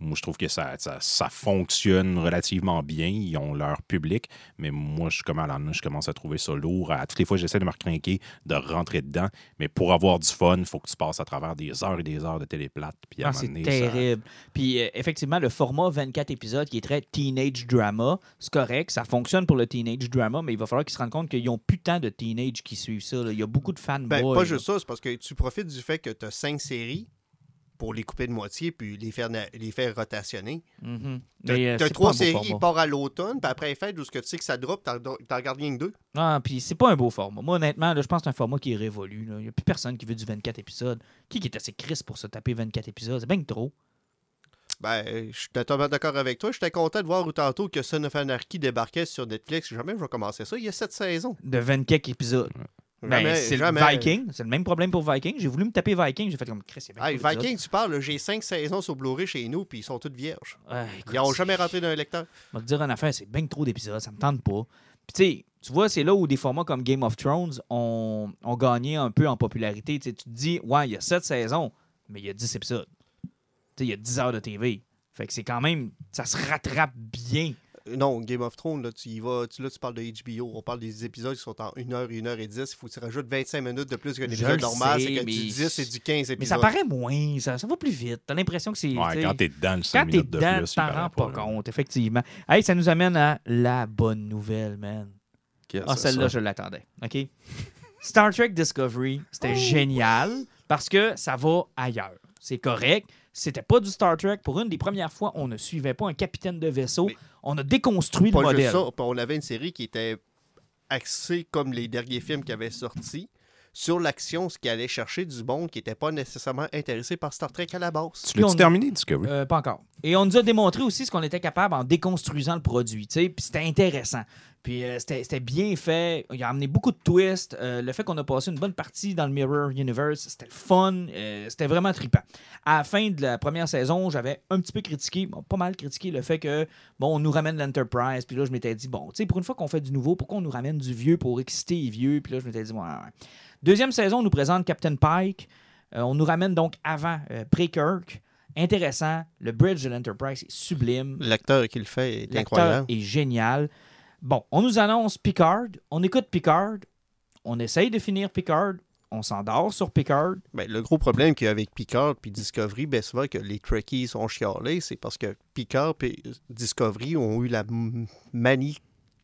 Moi, je trouve que ça, ça, ça fonctionne relativement bien. Ils ont leur public. Mais moi, je, comme Alan, je commence à trouver ça lourd. À, toutes les fois, j'essaie de me recrinquer, de rentrer dedans. Mais pour avoir du fun, il faut que tu passes à travers des heures et des heures de téléplate. Puis Ah, c'est ça- terrible. Puis euh, effectivement, le format 24 épisodes qui est très teenage drama, c'est correct, ça fonctionne pour le teenage drama, mais il va falloir qu'ils se rendent compte qu'ils n'ont plus tant de teenage qui suivent ça. là. Il y a beaucoup de fanboys. Ben, pas là. juste ça, c'est parce que tu profites du fait que tu as 5 séries pour les couper de moitié, puis les faire, les faire rotationner. Mhm. T'as euh, t'as trois séries, il part à l'automne, puis après les fêtes, où ce que tu sais que ça drop, t'en regardes rien que deux. Ah, puis c'est pas un beau format. Moi, honnêtement, là, je pense que c'est un format qui est révolu. Il n'y a plus personne qui veut du 24 épisodes. Qui est assez triste pour se taper 24 épisodes? C'est bien que trop. Ben, je suis totalement d'accord avec toi. J'étais content de voir ou tantôt que Son of Anarchy débarquait sur Netflix. Jamais je vais commencer ça. Il y a sept saisons. De 24 épisodes. Ben, c'est jamais. Viking. C'est le même problème pour Viking. J'ai voulu me taper Viking. J'ai fait comme Chris, il y a 23 Hey. Viking, tu parles, j'ai cinq saisons sur Blu-ray chez nous, puis ils sont toutes vierges. Ouais, écoute, Ils n'ont jamais rentré dans un lecteur. Je vais te dire une affaire, c'est bien trop d'épisodes, ça me tente pas. Puis tu sais, tu vois, c'est là où des formats comme Game of Thrones ont, ont gagné un peu en popularité. Tu te dis, ouais, il y a 7 saisons, mais il y a 10 épisodes. Il y a 10 heures de TV. Fait que c'est quand même, ça se rattrape bien. Non, Game of Thrones, là, tu y vas, tu, là, tu parles de HBO. On parle des épisodes qui sont en 1 heure, 1 heure et 10. Il faut que tu rajoutes 25 minutes de plus qu'un épisode normal. C'est que mais- du 10 et du 15 épisodes. Mais ça paraît moins, ça, ça va plus vite. T'as l'impression que c'est. Ouais, quand t'es dedans, le 5 quand t'es dedans, plus, tu t'en rends pas, compte, effectivement. Hey, ça nous amène à la bonne nouvelle, man. Ah, c'est celle-là, je l'attendais. OK? Star Trek Discovery, c'était génial parce que ça va ailleurs. C'est correct. C'était pas du Star Trek. Pour une des premières fois, on ne suivait pas un capitaine de vaisseau. Mais- On a déconstruit le modèle. juste ça, puis on avait une série qui était axée comme les derniers films qui avaient sorti sur l'action, ce qui allait chercher du monde qui n'était pas nécessairement intéressé par Star Trek à la base. Tu l'as on- terminé, Discovery? Euh, pas encore. Et on nous a démontré aussi ce qu'on était capable en déconstruisant le produit. Puis c'était intéressant. Puis euh, c'était bien fait. Il a amené beaucoup de twists. Euh, le fait qu'on a passé une bonne partie dans le Mirror Universe, c'était fun. Euh, c'était vraiment trippant. À la fin de la première saison, j'avais un petit peu critiqué, pas mal critiqué le fait que, bon, on nous ramène l'Enterprise. Puis là, je m'étais dit, bon, tu sais, pour une fois qu'on fait du nouveau, pourquoi on nous ramène du vieux pour exciter les vieux? Puis là, je m'étais dit, ouais, ouais. Deuxième saison, on nous présente Captain Pike. On nous ramène donc avant Pre-Kirk. Intéressant. Le bridge de l'Enterprise est sublime. L'acteur qui le fait est incroyable. est génial. Bon, on nous annonce Picard. On écoute Picard. On essaye de finir Picard. On s'endort sur Picard. Ben, le gros problème qu'il y a avec Picard et Discovery, ben, c'est vrai que les Trekkies sont chialés, c'est parce que Picard et Discovery ont eu la manie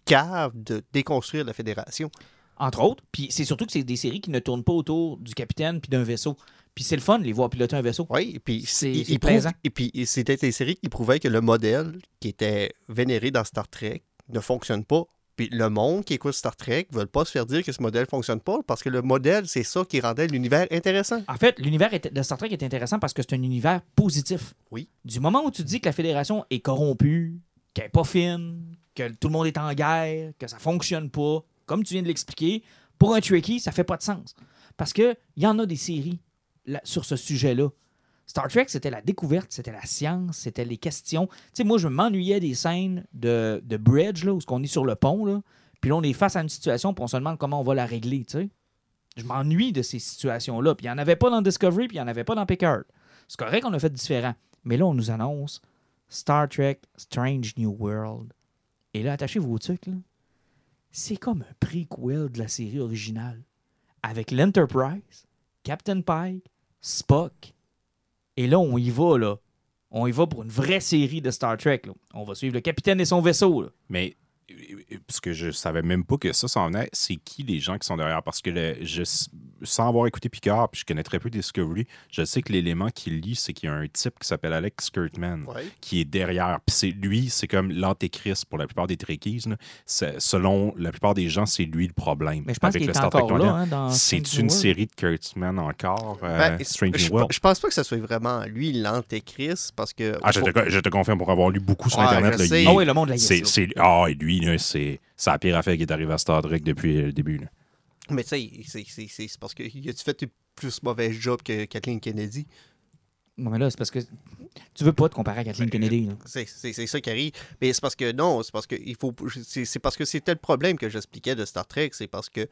cave de déconstruire la Fédération. Entre autres. Puis c'est surtout que c'est des séries qui ne tournent pas autour du capitaine puis d'un vaisseau. Puis c'est le fun de les voir piloter un vaisseau. Oui, et puis C'est- il- prouve-. Et puis c'était des séries qui prouvaient que le modèle qui était vénéré dans Star Trek ne fonctionne pas. Puis le monde qui écoute Star Trek ne veut pas se faire dire que ce modèle ne fonctionne pas parce que le modèle, c'est ça qui rendait l'univers intéressant. En fait, l'univers de Star Trek est intéressant parce que c'est un univers positif. Oui. Du moment où tu dis que la Fédération est corrompue, qu'elle n'est pas fine, que tout le monde est en guerre, que ça fonctionne pas, comme tu viens de l'expliquer, pour un Trekkie, ça fait pas de sens. Parce qu'il y en a des séries sur ce sujet-là. Star Trek, c'était la découverte, c'était la science, c'était les questions. Tu sais, moi, je m'ennuyais des scènes de, de bridge, là, où on est sur le pont, là, puis là, on est face à une situation, puis on se demande comment on va la régler, tu sais. Je m'ennuie de ces situations-là. Puis il n'y en avait pas dans Discovery, puis il n'y en avait pas dans Picard. C'est correct qu'on a fait différent. Mais là, on nous annonce Star Trek Strange New World. Et là, attachez vos trucs, là. C'est comme un prequel de la série originale. Avec l'Enterprise, Captain Pike, Spock. Et là, on y va, là. On y va pour une vraie série de Star Trek. Là. On va suivre le capitaine et son vaisseau. Là. Mais parce que je savais même pas que ça s'en venait, c'est qui les gens qui sont derrière? Parce que le- je, sans avoir écouté Picard, puis je connais très peu Discovery, je sais que l'élément qui lie, c'est qu'il y a un type qui s'appelle Alex Kurtman Ouais. qui est derrière. Puis c'est lui, c'est comme l'antéchrist pour la plupart des Trekkies. Selon la plupart des gens, c'est lui le problème. Mais je pense avec le Star Trek hein, dans C'est une World. série de Kurtzman encore, euh, Ben, Strange je, New World. je pense pas que ça soit vraiment lui l'antéchrist parce que. Ah, je te, je te confirme pour avoir lu beaucoup sur Internet. là, il- Ah oui, le monde l'a c'est, c'est- ah, et lui, c'est, la pire affaire qui est arrivée à Star Trek depuis le début. là. Mais tu sais, c'est- parce qu'il a-tu fait un plus mauvais job que Kathleen Kennedy? Non, mais là, c'est parce que tu veux pas te comparer à Kathleen Ben, Kennedy. C'est ça qui arrive. Mais c'est parce que non, c'est parce que il faut. C'est parce que c'était le problème que j'expliquais de Star Trek. C'est parce que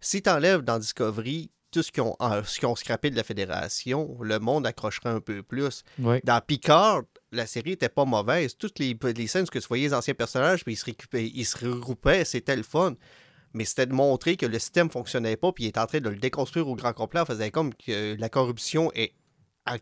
si tu enlèves dans Discovery tout ce qu'ils ont, euh, ce qu'ils ont scrappé de la Fédération, le monde accrocherait un peu plus. Dans Picard, la série était pas mauvaise. Toutes les, les scènes que tu voyais les anciens personnages, puis ils se, ils se regroupaient, c'était le fun. Mais c'était de montrer que le système fonctionnait pas, puis il est en train de le déconstruire au grand complet. On faisait comme que la corruption est à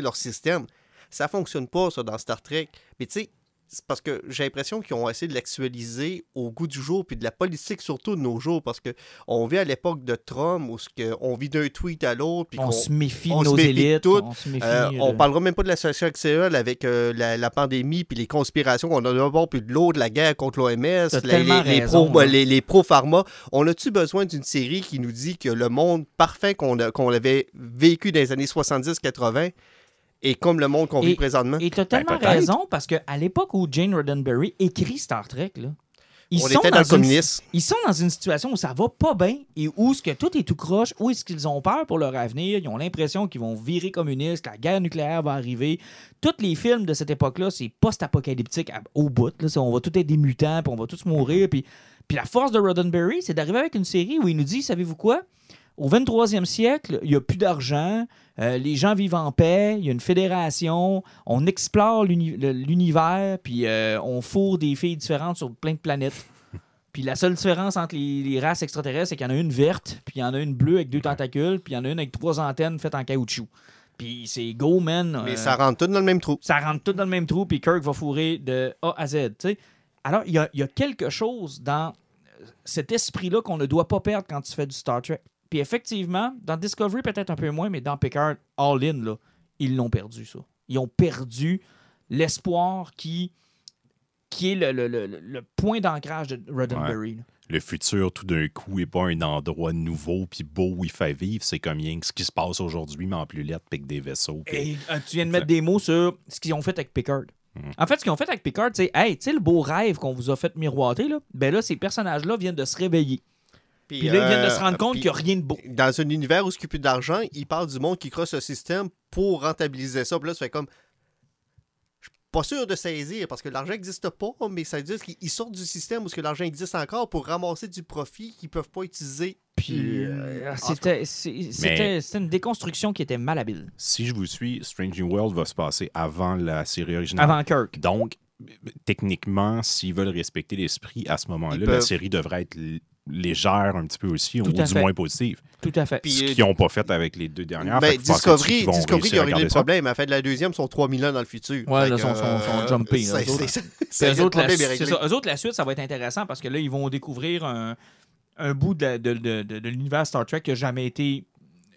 leur système. Ça fonctionne pas, ça, dans Star Trek. Mais tu sais, c'est parce que j'ai l'impression qu'ils ont essayé de l'actualiser au goût du jour, puis de la politique surtout de nos jours, parce que on vit à l'époque de Trump, où on vit d'un tweet à l'autre, puis On se méfie on de se nos méfie de élites. tout. On se méfie. euh, de- on parlera même pas de la situation actuelle avec euh, la, la pandémie puis les conspirations qu'on a d'un bord puis de l'autre, la guerre contre l'OMS, T'as les, pro-pharma. On a-tu besoin d'une série qui nous dit que le monde parfait qu'on avait vécu dans les années 70-80 est comme le monde qu'on vit Et- présentement? Et t'as tellement peut-être. raison parce qu'à l'époque où Jane Roddenberry écrit Star Trek, là, ils, on sont était dans dans le une, ils sont dans une situation où ça va pas bien et où ce que tout est tout croche, où est-ce qu'ils ont peur pour leur avenir, ils ont l'impression qu'ils vont virer communistes, que la guerre nucléaire va arriver. Tous les films de cette époque-là, c'est post-apocalyptique à- au bout. Là, C'est- on va tous être des mutants, puis on va tous mourir. Puis, puis la force de Roddenberry, c'est d'arriver avec une série où il nous dit, savez-vous quoi? Au 23e siècle, il n'y a plus d'argent, euh, les gens vivent en paix, il y a une fédération, on explore l'univers, puis euh, on fourre des filles différentes sur plein de planètes. Puis la seule différence entre les, les races extraterrestres, c'est qu'il y en a une verte, puis il y en a une bleue avec deux tentacules, puis il y en a une avec trois antennes faites en caoutchouc. Puis c'est go, man. Mais euh, ça rentre tout dans le même trou. ça rentre tout dans le même trou, puis Kirk va fourrer de A à Z. Alors, il y a, il y a quelque chose dans cet esprit-là qu'on ne doit pas perdre quand tu fais du Star Trek. Puis effectivement, dans Discovery, peut-être un peu moins, mais dans Picard, All In, là, ils l'ont perdu, ça. Ils ont perdu l'espoir qui, qui est le, le- le- le point d'ancrage de Roddenberry. Le futur, tout d'un coup, n'est pas un endroit nouveau puis beau où il fait vivre. C'est comme rien que ce qui se passe aujourd'hui, mais en plus lettre, avec des vaisseaux. Et euh, tu viens de mettre des mots sur ce qu'ils ont fait avec Picard. Mhm. En fait, ce qu'ils ont fait avec Picard, c'est hey, tu sais, le beau rêve qu'on vous a fait miroiter, là, ben là, ces personnages-là viennent de se réveiller. Puis là, ils viennent de se rendre compte qu'il n'y a rien de beau. Dans un univers où il n'y a plus d'argent, il parle du monde qui crosse le système pour rentabiliser ça. Puis là, ça fait comme. Je suis pas sûr de saisir parce que l'argent n'existe pas, mais ça veut dire qu'ils sortent du système où ce que l'argent existe encore pour ramasser du profit qu'ils peuvent pas utiliser. Puis euh, c'était une déconstruction qui était malhabile. Si je vous suis, Strange New World va se passer avant la série originale. Avant Kirk. Donc, techniquement, s'ils veulent respecter l'esprit, à ce moment-là, Ils la série devrait être légère un petit peu aussi, Tout ou du moins positive. Tout à fait. Puis, Ce euh, qu'ils n'ont pas fait avec les deux dernières. Ben, Fait Discovery, qui à a réglé le ça? problème. En fait, la deuxième sont 3000 ans dans le futur. Ouais, là, sont- sont- sont jumpés, là, eux autres. Puis eux autres, la, ça. Eux autres, la suite, ça va être intéressant parce que là, ils vont découvrir un, un bout de- de- de- de l'univers Star Trek qui n'a jamais été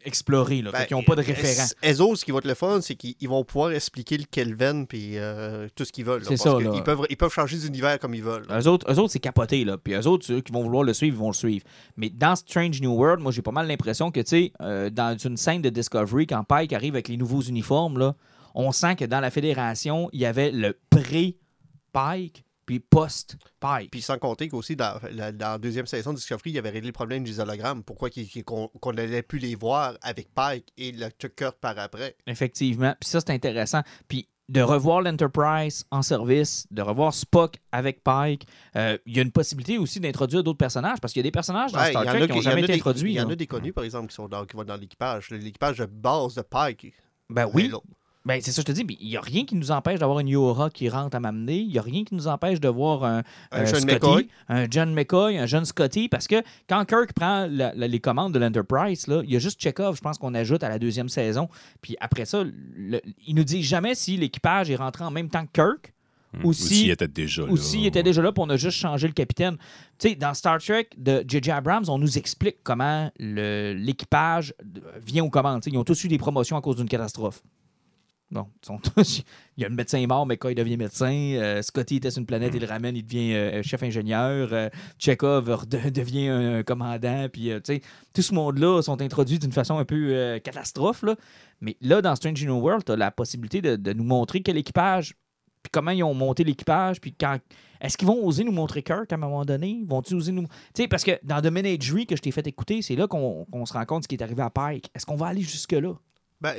exploré. Là, Ben, qu'ils n'ont pas de référent. Eux autres, ce qui va être le fun, c'est qu'ils ils vont pouvoir expliquer le Kelvin puis euh, tout ce qu'ils veulent. C'est ça, là. Ils peuvent, ils peuvent changer d'univers comme ils veulent. là. Eux autres, eux autres c'est capoté, là. Puis eux autres, ceux qui vont vouloir le suivre, ils vont le suivre. Mais dans Strange New World, moi, j'ai pas mal l'impression que, tu sais, euh, dans une scène de Discovery, quand Pike arrive avec les nouveaux uniformes, là, on sent que dans la Fédération, il y avait le pré-Pike puis post-Pike. Puis sans compter qu'aussi, dans la, dans la deuxième saison de Discovery, il y avait réglé le problème des hologrammes. Pourquoi qu'on n'allait plus les voir avec Pike et le Tucker par après? Effectivement. Puis ça, c'est intéressant. Puis de revoir l'Enterprise en service, de revoir Spock avec Pike, euh, il y a une possibilité aussi d'introduire d'autres personnages, parce qu'il y a des personnages dans Ouais, Star Trek qui n'ont jamais été introduits. Il y en a des connus, par exemple, qui, sont dans, qui vont dans l'équipage. L'équipage de base de Pike. Ben oui. Ben, c'est ça, que je te dis, mais il n'y a rien qui nous empêche d'avoir une Yora qui rentre à m'amener. Il n'y a rien qui nous empêche de voir un, Un Sean Scotty, McCoy. un John McCoy, un jeune Scotty, parce que quand Kirk prend la- la- les commandes de l'Enterprise, là, il y a juste Chekhov, je pense qu'on ajoute à la deuxième saison. Puis après ça, le- il nous dit jamais si l'équipage est rentré en même temps que Kirk Hmm. Ou Ou si- s'il était déjà là. ou s'il était déjà là, puis on a juste changé le capitaine. Tu sais, dans Star Trek de J.J. Abrams, on nous explique comment l'équipage vient aux commandes. Tu sais, ils ont tous eu des promotions à cause d'une catastrophe. Ils sont il y a le médecin mort, mais quand il devient médecin, euh, Scotty était sur une planète, il le ramène, il devient euh, chef ingénieur. euh, Chekhov devient un, commandant. Puis, euh, tout ce monde-là sont introduits d'une façon un peu euh, catastrophe. Là. Mais là, dans Strange New World, tu as la possibilité de, nous montrer quel équipage, puis comment ils ont monté l'équipage, puis quand. Est-ce qu'ils vont oser nous montrer Kirk à un moment donné? Vont-ils oser nous. Tu sais, parce que dans The Menagerie que je t'ai fait écouter, c'est là qu'on qu'on se rend compte ce qui est arrivé à Pike. Est-ce qu'on va aller jusque-là? Ben,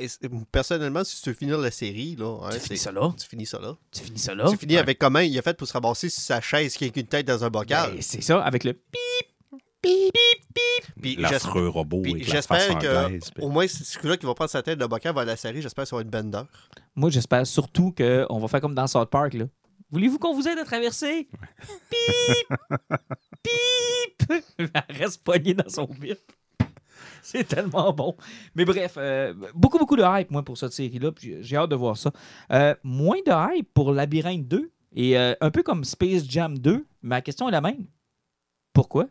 personnellement, si tu veux finir la série, là, hein, tu finis ça là? tu finis ça là. Tu finis ça là? Tu finis avec comment il a fait pour se ramasser sur sa chaise qui a une tête dans un bocal? Ben, c'est ça, avec le pip, pip, pip. Puis L'affreux robot j'espère que au moins c'est celui-là qui va prendre sa tête de bocal vers la série, j'espère que ça va être Bender. Moi, j'espère surtout qu'on va faire comme dans South Park. là. Voulez-vous qu'on vous aide à traverser? Pip! Pip! Elle reste poignée dans son bip. C'est tellement bon. Mais bref, euh, beaucoup, beaucoup de hype, moi, pour cette série-là. puis J'ai hâte de voir ça. Euh, moins de hype pour Labyrinthe 2. Et euh, un peu comme Space Jam 2. Ma question est la même. Pourquoi?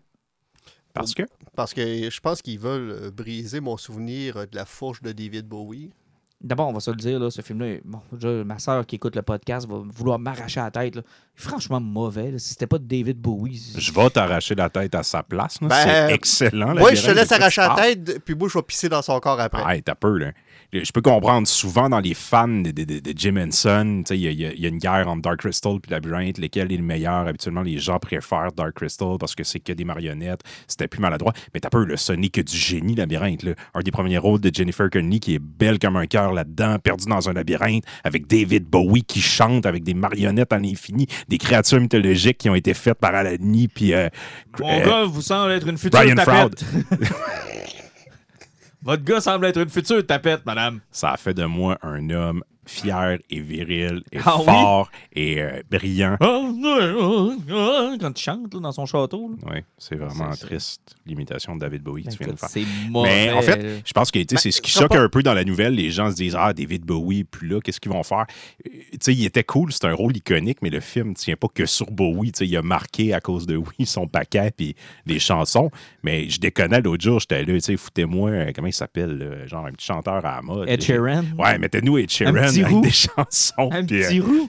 Parce que Parce que je pense qu'ils veulent briser mon souvenir de la fourche de David Bowie. D'abord, on va se le dire, là, ce film-là, bon, déjà, ma soeur qui écoute le podcast va vouloir m'arracher la tête. là. Franchement mauvais. là. Si c'était pas David Bowie. je vais t'arracher la tête à sa place. là. Ben, c'est excellent. Moi, je te labyrinthe, laisse arracher la tête, puis moi, je vais pisser dans son corps après. Ah, hey, t'as peur, là. Je peux comprendre, souvent dans les fans de, de- de- de Jim Henson, tu sais, il y, y a- il y a une guerre entre Dark Crystal et Labyrinth, lequel est le meilleur. Habituellement, les gens préfèrent Dark Crystal parce que c'est que des marionnettes, c'était plus maladroit. Mais t'as peur, le ce n'est que du génie, Labyrinthe. Là. Un des premiers rôles de Jennifer Connelly qui est belle comme un cœur là-dedans, perdue dans un labyrinthe, avec David Bowie qui chante avec des marionnettes à l'infini, des créatures mythologiques qui ont été faites par Alani puis euh, Mon euh, gars vous semble être une future Brian tapette. Votre gars semble être une future tapette, madame. Ça a fait de moi un homme fier et viril et Ah oui? fort et euh, brillant. Quand il chante là, dans son château. là. Oui, c'est vraiment triste, l'imitation de David Bowie que tu viens de faire. Mais en fait, je pense que sais, c'est ce qui choque pas- un peu dans la nouvelle. Les gens se disent Ah, David Bowie, plus là, qu'est-ce qu'ils vont faire? Euh, Tu sais, il était cool, c'est un rôle iconique, mais le film ne tient pas que sur Bowie. Tu sais, il a marqué à cause de Oui son paquet puis les chansons. Mais je déconnais l'autre jour, j'étais là, tu sais, foutez-moi, euh, comment il s'appelle, genre un petit chanteur à la mode. Ed Sheeran? Ouais, mettez-nous Ed Sheeran Un petit roux. des chansons. Un puis, euh, petit roux.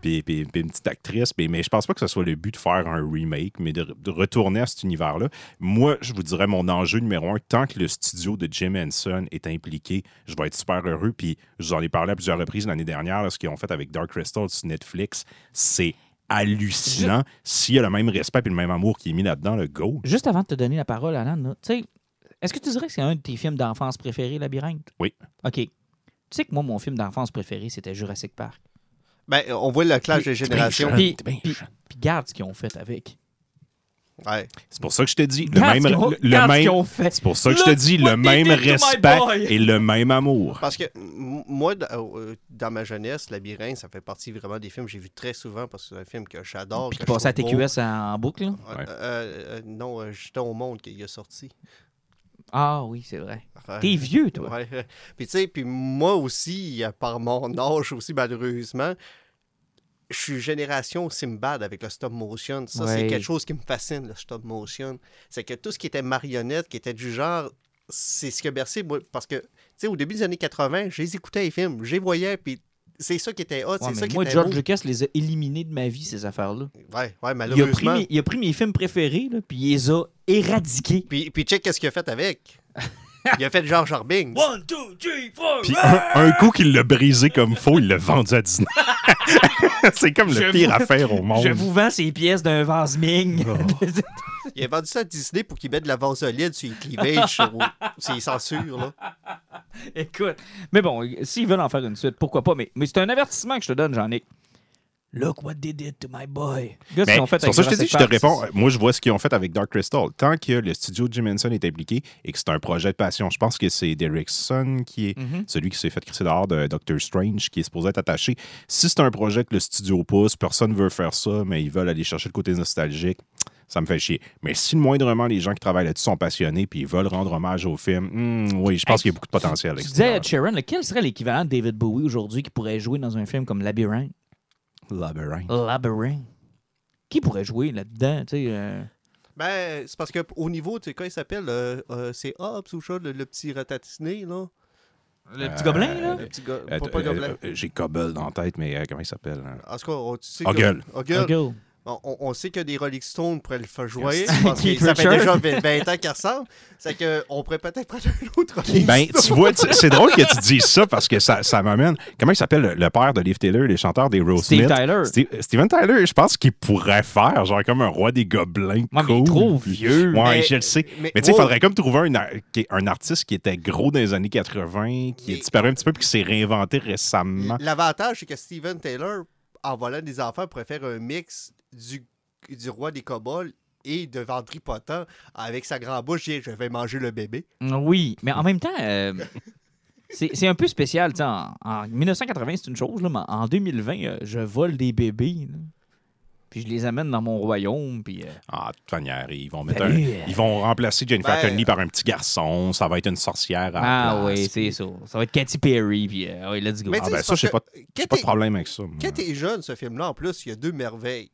puis, puis- puis une petite actrice. Mais, mais je pense pas que ce soit le but de faire un remake, mais de, de retourner à cet univers-là. Moi, je vous dirais mon enjeu numéro un, tant que le studio de Jim Henson est impliqué, je vais être super heureux. Puis je vous en ai parlé à plusieurs reprises l'année dernière, là, ce qu'ils ont fait avec Dark Crystal sur Netflix. C'est hallucinant. S'il y a le même respect et le même amour qui est mis là-dedans, le go. Juste avant de te donner la parole, Alan, tu sais, est-ce que tu dirais que c'est un de tes films d'enfance préférés, Labyrinthe? Oui. OK. Tu sais que moi, mon film d'enfance préféré, c'était Jurassic Park. Ben, on voit le clash de générations. Puis, t'es bien puis- jeune. puis garde ce qu'ils ont fait avec. Ouais. C'est pour ça que je te dis, le Garde même, ce qu'ils ont- le, même, c'est pour ça que je te dis, le même respect et le même amour. Parce que moi, dans, euh, dans ma jeunesse, Labyrinthe, ça fait partie vraiment des films que j'ai vu très souvent parce que c'est un film que j'adore. Puis que qui passait à beau. TQS en, boucle. là? Euh, Ouais. euh, euh, non, euh, J'étais au monde qu'il a sorti. Ah oui, c'est vrai. T'es vieux, toi. Ouais. Puis tu sais, puis moi aussi, euh, par mon âge aussi, malheureusement, je suis génération Simbad avec le stop motion. Ça, c'est quelque chose qui me fascine, le stop motion. C'est que tout ce qui était marionnette, qui était du genre, c'est ce que bercé, moi, parce que, tu sais, au début des années 80, je les écoutais les films, les voyais, puis c'est ça qui était hot, Ouais, c'est mais ça qui moi, était George beau. Lucas les a éliminés de ma vie, ces affaires-là. Ouais, ouais, Il a, pris malheureusement. mes, il a pris mes films préférés, là, puis il les a éradiqués. Puis, puis check qu'est-ce qu'il a fait avec. il a fait George Arbing. One, two, three, four. Puis un, un coup qu'il l'a brisé comme faux, il l'a vendu à Disney. c'est comme le Je pire vous- affaire au monde. Je vous vends ces pièces d'un vase Ming. Il a vendu ça à Disney pour qu'il mette de la vaseline sur les cleavages, sur les censures, là. Écoute. Mais bon, s'ils veulent en faire une suite, pourquoi pas? Mais, mais c'est un avertissement que je te donne, Jean-Nic. Look what they did to my boy. Regarde ce Mais qu'ils ont fait c'est pour ça que je te dis, je te réponds. Moi, je vois ce qu'ils ont fait avec Dark Crystal. Tant que le studio Jim Henson est impliqué et que c'est un projet de passion, je pense que c'est Derrickson qui est Mhm. celui qui s'est fait crisser dehors de Doctor Strange, qui est supposé être attaché. Si c'est un projet que le studio pousse, personne ne veut faire ça, mais ils veulent aller chercher le côté nostalgique, ça me fait chier. Mais si moindrement les gens qui travaillent là-dessus sont passionnés puis ils veulent rendre hommage au film, hmm, oui, je pense Hey, qu'il y a beaucoup de potentiel. avec Tu ce disais là, quel serait l'équivalent de David Bowie aujourd'hui qui pourrait jouer dans un film comme Labyrinth? Labyrinth. Labyrinth. Qui pourrait jouer là-dedans? tu sais, euh, Ben, c'est parce qu'au niveau, tu sais, quand il s'appelle, euh, euh, c'est Hobbs ou ça, le, le petit ratatiné, là? Le petit Euh, gobelin, là? Le petit go- Euh, pas, pas euh, gobelin. euh, J'ai Cobble dans la tête, mais euh, comment il s'appelle? hein? En tout cas, tu sais. On, sait que des Rolling Stones pourraient le faire jouer parce que ça fait déjà 20 ans qu'il ressemble. C'est qu'on pourrait peut-être prendre un autre Rolling Ben, Stone. tu vois, c'est drôle que tu dises ça parce que ça, ça m'amène. Comment il s'appelle le, le père de Liv Taylor, les chanteurs des Rose Steve Tyler. Steven Tyler, je pense qu'il pourrait faire, genre, comme un roi des gobelins. Ouais, mais est trop vieux. Ouais, Mais- je le sais. mais- Mais tu sais, il oh. faudrait comme trouver un, un artiste qui était gros dans les années 80, qui a disparu un petit peu, puis qui s'est réinventé récemment. L'avantage, c'est que Steven Taylor, en volant des enfants, pourrait faire un mix du, du roi des kobolds et de ventripotent avec sa grande bouche. Je vais manger le bébé. Oui, mais en même temps, euh, c'est c'est un peu spécial. tu sais, En, en 1980, c'est une chose, là, mais en 2020, euh, je vole des bébés. là. Puis je les amène dans mon royaume. Puis, euh, Ah, de toute manière, ils vont mettre Salut. un- Ils vont remplacer Jennifer Ben- Connelly par un petit garçon. Ça va être une sorcière à ah place, oui, c'est ça. Ça va être Katy Perry. Puis, euh, oui, let's go. Mais Ah ben c'est ça, j'ai que pas, pas de problème avec ça. Quand t'es jeune, ce film-là, en plus, il y a deux merveilles.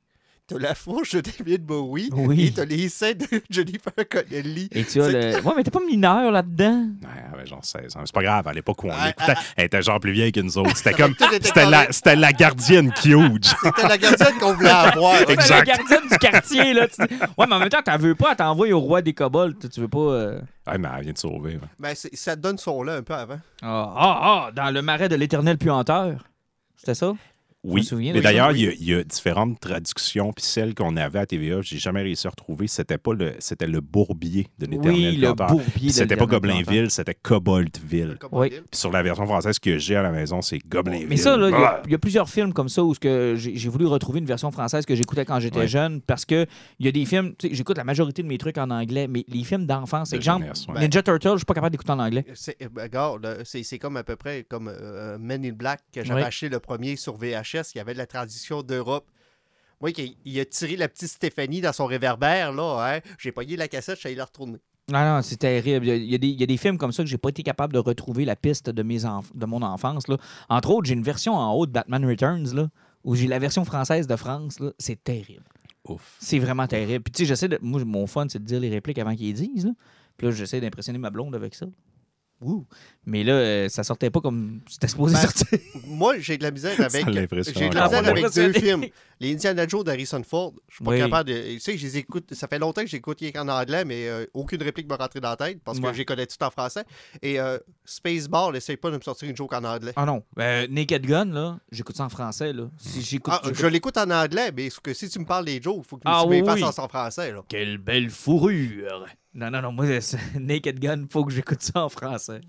T'as la fourche de David Bowie Oui. et t'as les scènes de Jennifer Connelly. Et tu as le. Ouais, mais t'es pas mineur là-dedans. Ouais, elle avait genre 16 ans. C'est pas grave, à l'époque où on Ah, l'écoutait, ah, elle était genre plus vieille que nous autres. C'était comme. C'était la, c'était la gardienne huge. C'était la gardienne qu'on voulait avoir. C'est la Exact. gardienne du quartier, là. tu. Ouais, mais en même temps, t'en veux pas, elle t'envoie au roi des kobolds. Tu- veux pas. euh, Ouais, mais elle vient de sauver. ouais. Ben, c'est- ça te donne son là un peu avant. Ah, ah, ah, dans le marais de l'éternel puanteur. C'était ça? Oui, souviens mais d'ailleurs, il y, a- il y a différentes traductions, puis celle qu'on avait à TVA, j'ai jamais réussi à retrouver, c'était pas le, c'était le bourbier de l'éternel Oui, le bourbier. C'était pas Goblinville, c'était Coboltville. Oui. Puis sur la version française que j'ai à la maison, c'est Goblinville. Mais ça, là, il y a- Ah! il y, a plusieurs films comme ça où ce que j'ai voulu retrouver une version française que j'écoutais quand j'étais jeune parce que il y a des films, tu sais, j'écoute la majorité de mes trucs en anglais, mais les films d'enfance, De exemple, ouais. Ninja Turtle, je suis pas capable d'écouter en anglais. C'est, euh, ben, regarde, c'est, comme à peu près comme euh, Men in Black que j'avais Oui. acheté le premier sur VHS. Il y avait de la tradition d'Europe. Moi, qui- il a tiré la petite Stéphanie dans son réverbère, là. Hein? J'ai pogné la cassette, je suis allé la retourner. Ah non, c'est terrible. Il y, a, des, il y a des films comme ça que j'ai pas été capable de retrouver la piste de, mes enf- de mon enfance. Là. Entre autres, j'ai une version en haut de Batman Returns, là, où j'ai la version française de France. là. C'est terrible. Ouf. C'est vraiment terrible. Puis tu sais, j'essaie de. Moi, mon fun, c'est de dire les répliques avant qu'ils les disent. Là. Puis là, j'essaie d'impressionner ma blonde avec ça. Ouh. Mais là, euh, ça sortait pas comme c'était supposé Ben, sortir. Moi, j'ai de la misère avec. J'ai de la misère moins. avec deux films. Les Indiana Jones d'Harrison Ford. Je suis pas Oui. capable de. Tu sais, je les écoute. Ça fait longtemps que j'écoute qu'en anglais, mais euh, aucune réplique me rentrait dans la tête parce que Ouais. j'ai connais tout en français. Et euh, Spaceball, essaye pas de me sortir une joke en anglais. Ah non. Euh, Naked Gun, là, j'écoute ça en français. Là. Si j'écoute. Ah, j'écoute- je l'écoute en anglais, mais que si tu me parles des jokes, il faut que Ah tu me les oui, fasses oui. en français. Là. Quelle belle fourrure! Non, non, non, moi, c'est- Naked Gun, faut que j'écoute ça en français.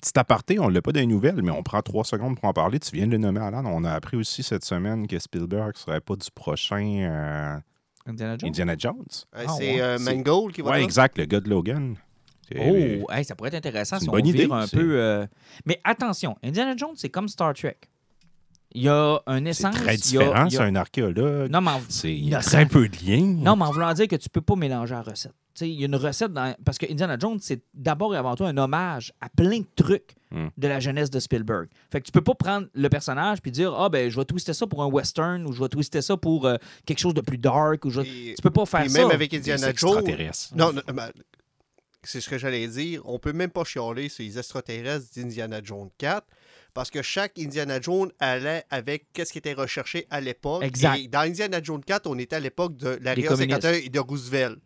Petit aparté, on l'a pas dans les nouvelles, mais on prend trois secondes pour en parler. Tu viens de le nommer, Alan. On a appris aussi cette semaine que Spielberg serait pas du prochain euh, Indiana Jones? Indiana Jones. Euh, Ah, c'est ouais. euh, C'est- Mangold qui va Ouais, exact, le gars de Logan. C'est- Oh, hey, ça pourrait être intéressant C'est si une on bonne vire idée, un c'est- peu. euh, Mais attention, Indiana Jones, c'est comme Star Trek. Il y a un C'est essence. très y a- différent, a- c'est un archéologue. Non, mais en... C'est il y a très peu de liens. non, mais en voulant dire que tu peux pas mélanger la recette. Il y a une recette dans... Parce que Indiana Jones, c'est d'abord et avant tout un hommage à plein de trucs Hmm. de la jeunesse de Spielberg. Fait que tu peux pas prendre le personnage puis dire Ah, ben, je vais twister ça pour un western ou je vais twister ça pour euh, quelque chose de plus dark. Ou je... Et- Tu peux pas faire Puis ça. même avec Indiana Jones. extraterrestres. Non, non, ben, c'est ce que j'allais dire. On peut même pas chialer sur les extraterrestres d'Indiana Jones 4 parce que chaque Indiana Jones allait avec qu'est-ce qui était recherché à l'époque. Exact. Et dans Indiana Jones 4, on était à l'époque de communistes. 51 et de Roosevelt.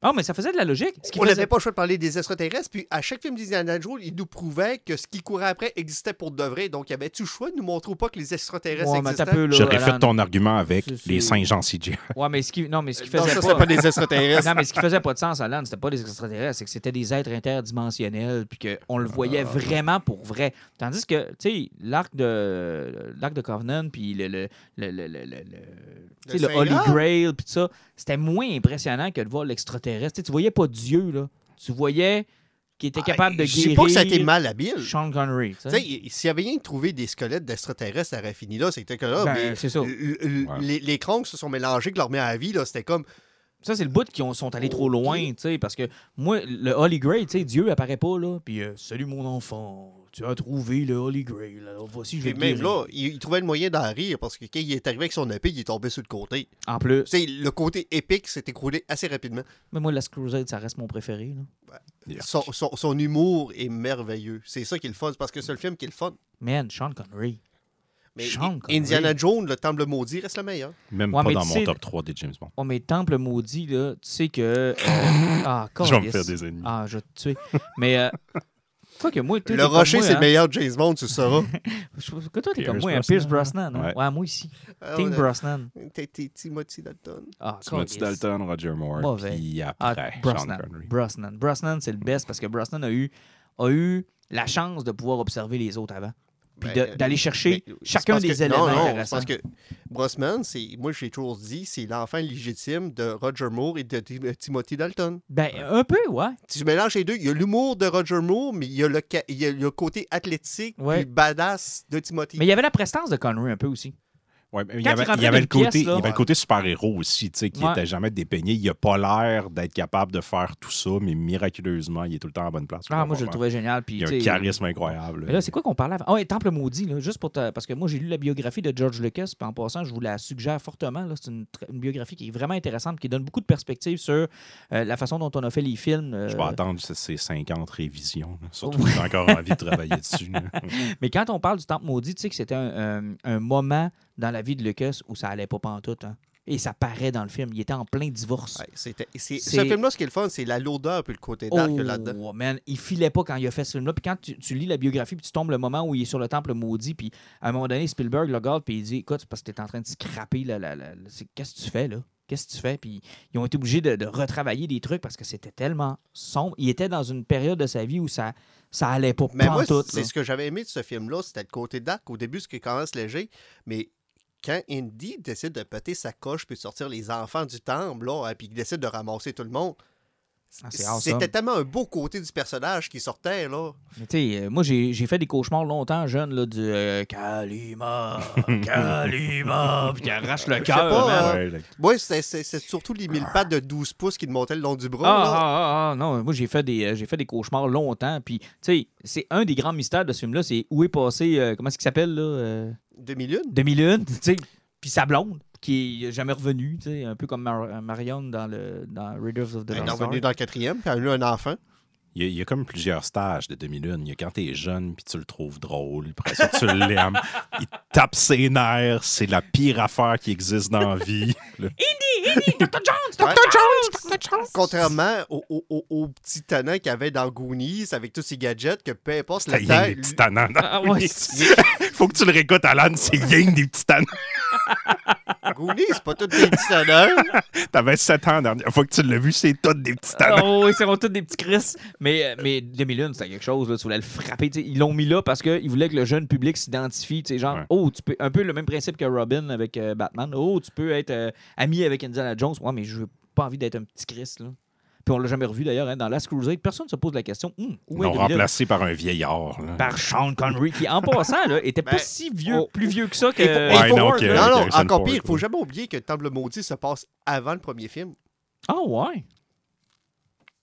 Ah, mais ça faisait de la logique. Ce On faisait- n'avait pas le choix de parler des extraterrestres. Puis à chaque film d'Indiana Jones, il nous prouvait que ce qui courait après existait pour de vrai. Donc, il y avait-tu le choix de nous montrer ou pas que les extraterrestres Ouais, existaient? peu, là, J'aurais fait ton argument avec les c'est- Saint-Jean CJ. Ouais, mais ce qui, non, mais ce qui Non, faisait ça, pas... pas des extraterrestres. non, mais ce qui faisait pas de sens, Alan, c'était pas des extraterrestres, c'est que c'était des êtres interdimensionnels, puis qu'on le voyait Ah. vraiment pour vrai. Tandis que, tu sais, l'arc de l'arc de Covenant, puis le, le, le, le, le, le- Holy? Grail, puis tout ça, c'était moins impressionnant que de voir l'extraterrestre. Tu sais, tu voyais pas Dieu, là. Tu voyais qu'il était capable de Ah, Je guérir pas que ça a été mal habile. Sean Connery. s'il y avait rien de trouvé des squelettes d'extraterrestres, ça aurait fini là. C'était que là, Ben, mais ça. Ouais. les, les se sont mélangés, que leur mis à la vie, là, c'était comme. Ça, c'est le bout qui ont- sont allés trop loin, tu sais, parce que moi, le Holy Grail, tu sais, Dieu apparaît pas, là, puis euh, salut mon enfant, tu as trouvé le Holy Grail, alors voici, je vais te même guérir. là, il, il trouvait le moyen d'en rire parce que quand il est arrivé avec son épée, il est tombé sur le côté. En plus, Tu sais, le côté épique s'est écroulé assez rapidement. mais moi, Last Crusade, ça reste mon préféré, là. Son, son- son humour est merveilleux. C'est ça qui est le fun. C'est parce que c'est le film qui est le fun. Man, Sean Connery. Mais Sean Connery. Indiana Jones, le temple maudit, reste le meilleur. Même Ouais, pas mais dans tu mon top 3 des James Bond. Oh, mais Temple maudit, là, tu sais que... euh, ah, Je vais me faire des ennemis. Ah, je vais te tuer. mais... Euh, Quoi que moi, toi, Le rocher, c'est le hein. meilleur James Bond, tu le sauras. Que toi, t'es comme Pierce moi, hein, Brosnan. Pierce Brosnan. hein. Ouais. Ouais, moi ici. Ah, a- Brosnan. T'es Timothy Dalton. Ah, Timothy. Dalton, Roger Moore, Mauvais. puis Ah, après, Brosnan. Brosnan. Brosnan, c'est le best parce que Brosnan a eu, a eu la chance de pouvoir observer les autres avant. Puis Ben, d'aller chercher mais chacun des que- éléments non, non, intéressants. parce que c'est, moi j'ai toujours dit, c'est l'enfant légitime de Roger Moore et de Tim- Timothy Dalton. Ben, un peu, ouais. Si tu mélanges les deux, il y a l'humour de Roger Moore, mais il y a le, ca- il y a le côté athlétique Ouais. puis badass de Timothy. Mais il y avait la prestance de Connery un peu aussi. Ouais, il y avait, il avait le pièce, côté, là- il y avait le côté super-héros aussi, tu sais, qui Ouais. n'était jamais dépeigné. Il a pas l'air d'être capable de faire tout ça, mais miraculeusement, il est tout le temps à la bonne place. Ah, moi, je le trouvais génial. Puis, Il a un charisme incroyable. Mais là, c'est quoi qu'on parlait avant? Ah, Temple maudit, là, juste pour te- parce que moi, j'ai lu la biographie de George Lucas, puis en passant, je vous la suggère fortement. là. C'est une, biographie qui est vraiment intéressante, qui donne beaucoup de perspectives sur euh, la façon dont on a fait les films. euh, Je vais attendre ces- ces 50 révisions. là. Surtout que j'ai encore envie de travailler dessus. Mais quand on parle du Temple maudit, tu sais que c'était un, un- un moment dans la vie de Lucas où ça allait pas pantoute. Hein? Et ça paraît dans le film. Il était en plein divorce. Ouais, c'était- c'est- C'est- Ce film-là, ce qui est le fun, c'est la lourdeur puis le côté dark Oh, là-dedans. man, il filait pas quand il a fait ce film-là. Puis quand tu, tu lis la biographie, puis tu tombes le moment où il est sur le temple maudit, puis à un moment donné, Spielberg le regarde, puis il dit Écoute, c'est parce que tu es en train de scraper. La- la- c'est- Qu'est-ce que tu fais, là? Qu'est-ce que tu fais? Puis ils ont été obligés de, de retravailler des trucs parce que c'était tellement sombre. Il était dans une période de sa vie où ça, ça allait pas Mais moi, pantoute, c'est là. ce que j'avais aimé de ce film-là, c'était le côté dark. Au début, ce qui commence léger, mais quand Indy décide de péter sa coche puis de sortir les enfants du temple, là, et puis qu'il décide de ramasser tout le monde, Ah, awesome. c'était tellement un beau côté du personnage qui sortait, là. Mais tu sais, euh, moi, j'ai j'ai fait des cauchemars longtemps, jeune, là, du euh, Kalima, Kalima, puis qui arrache le cœur, pas, man. euh, Ouais, le- Moi, c'était c'est- c'est surtout les mille pattes de 12 pouces qui te montaient le long du bras. Ah, là. ah, ah, ah, non, moi j'ai fait des euh, j'ai fait des cauchemars longtemps puis tu sais, c'est un des grands mystères de ce film là, c'est où est passé euh, comment est-ce qu'il s'appelle là euh, Demi-lune. Demi-lune, tu sais, puis sa blonde qui est jamais sais, un peu comme Mar- Marion dans le dans Raiders of the Elle est Lost revenue dans le quatrième, puis elle a eu un enfant. Il y, a, il y a comme plusieurs stages de demi-lune. Il y a quand t'es jeune, puis tu le trouves drôle, puis après ça, tu l'aimes. Il tape ses nerfs. C'est la pire affaire qui existe dans la vie. Le- Dr. Jones, Ouais. Dr. Jones, Dr. Jones. Contrairement au, au, au- au petit tannant qu'il y avait dans Goonies avec tous ses gadgets, que peu importe la taille. des petits tannants. dans Ah, ouais, Faut que tu le réécoutes, Alan. C'est rien des petits tannants. Goonies, c'est pas tous des petits tannants. T'avais 7 ans la dernière fois que tu l'as vu, c'est tout des petits tannants. Oh, oui, c'est tous des petits Chris. Mais, euh, mais Demi-Lune, c'était quelque chose. Là, tu voulais le frapper. Ils l'ont mis là parce qu'ils voulaient que le jeune public s'identifie. Genre, Ouais. oh, tu peux. Un peu le même principe que Robin avec euh, Batman. Oh, tu peux être euh, ami avec Indiana Jones. Ouais, mais je veux pas envie d'être un petit Chris. Là. Puis on l'a jamais revu d'ailleurs hein, dans Last Crusade. Personne ne se pose la question. Hum, Ils où est remplacé par un vieillard. là. Par Sean Connery, qui en passant, là, était pas Ben, si vieux, oh. plus vieux que ça que. Faut- non, que- non, encore pire, il faut jamais oublier que Temple Maudit se passe avant le premier film. Ah, ouais.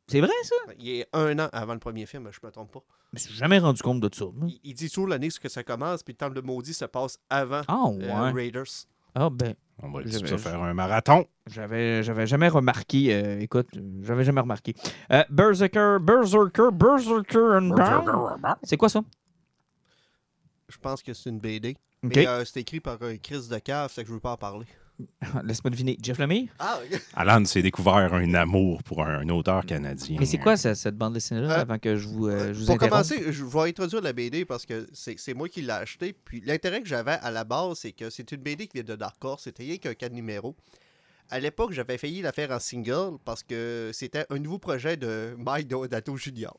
C'est vrai, ça? Il est un an avant le premier film, je me trompe pas. Je me suis jamais rendu compte de ça. Il, il dit toujours l'année que ça commence, puis le Temple Maudit se passe avant Ah, euh. Raiders. Ah, ben. On va juste faire un marathon. J'avais, j'avais jamais remarqué. euh, écoute, euh, j'avais jamais remarqué. Euh, Berserker, Berserker, Berserker and Bound. C'est quoi ça? Je pense que c'est une BD. Mais euh, c'est écrit par un Chris de cave, c'est que je veux pas en parler. Laisse-moi deviner. Jeff Lemire? Ah, Alan s'est découvert un amour pour un auteur canadien. Mais c'est quoi ça, cette bande dessinée-là Euh, avant que je vous, euh, je vous Pour interrompe? commencer, je vais introduire la BD parce que c'est moi qui l'ai acheté. Puis l'intérêt que j'avais à la base, c'est que c'est une BD qui vient de Dark Horse. C'était rien qu'un cas de numéro. À l'époque, j'avais failli la faire en single parce que c'était un nouveau projet de Mike Deodato Jr.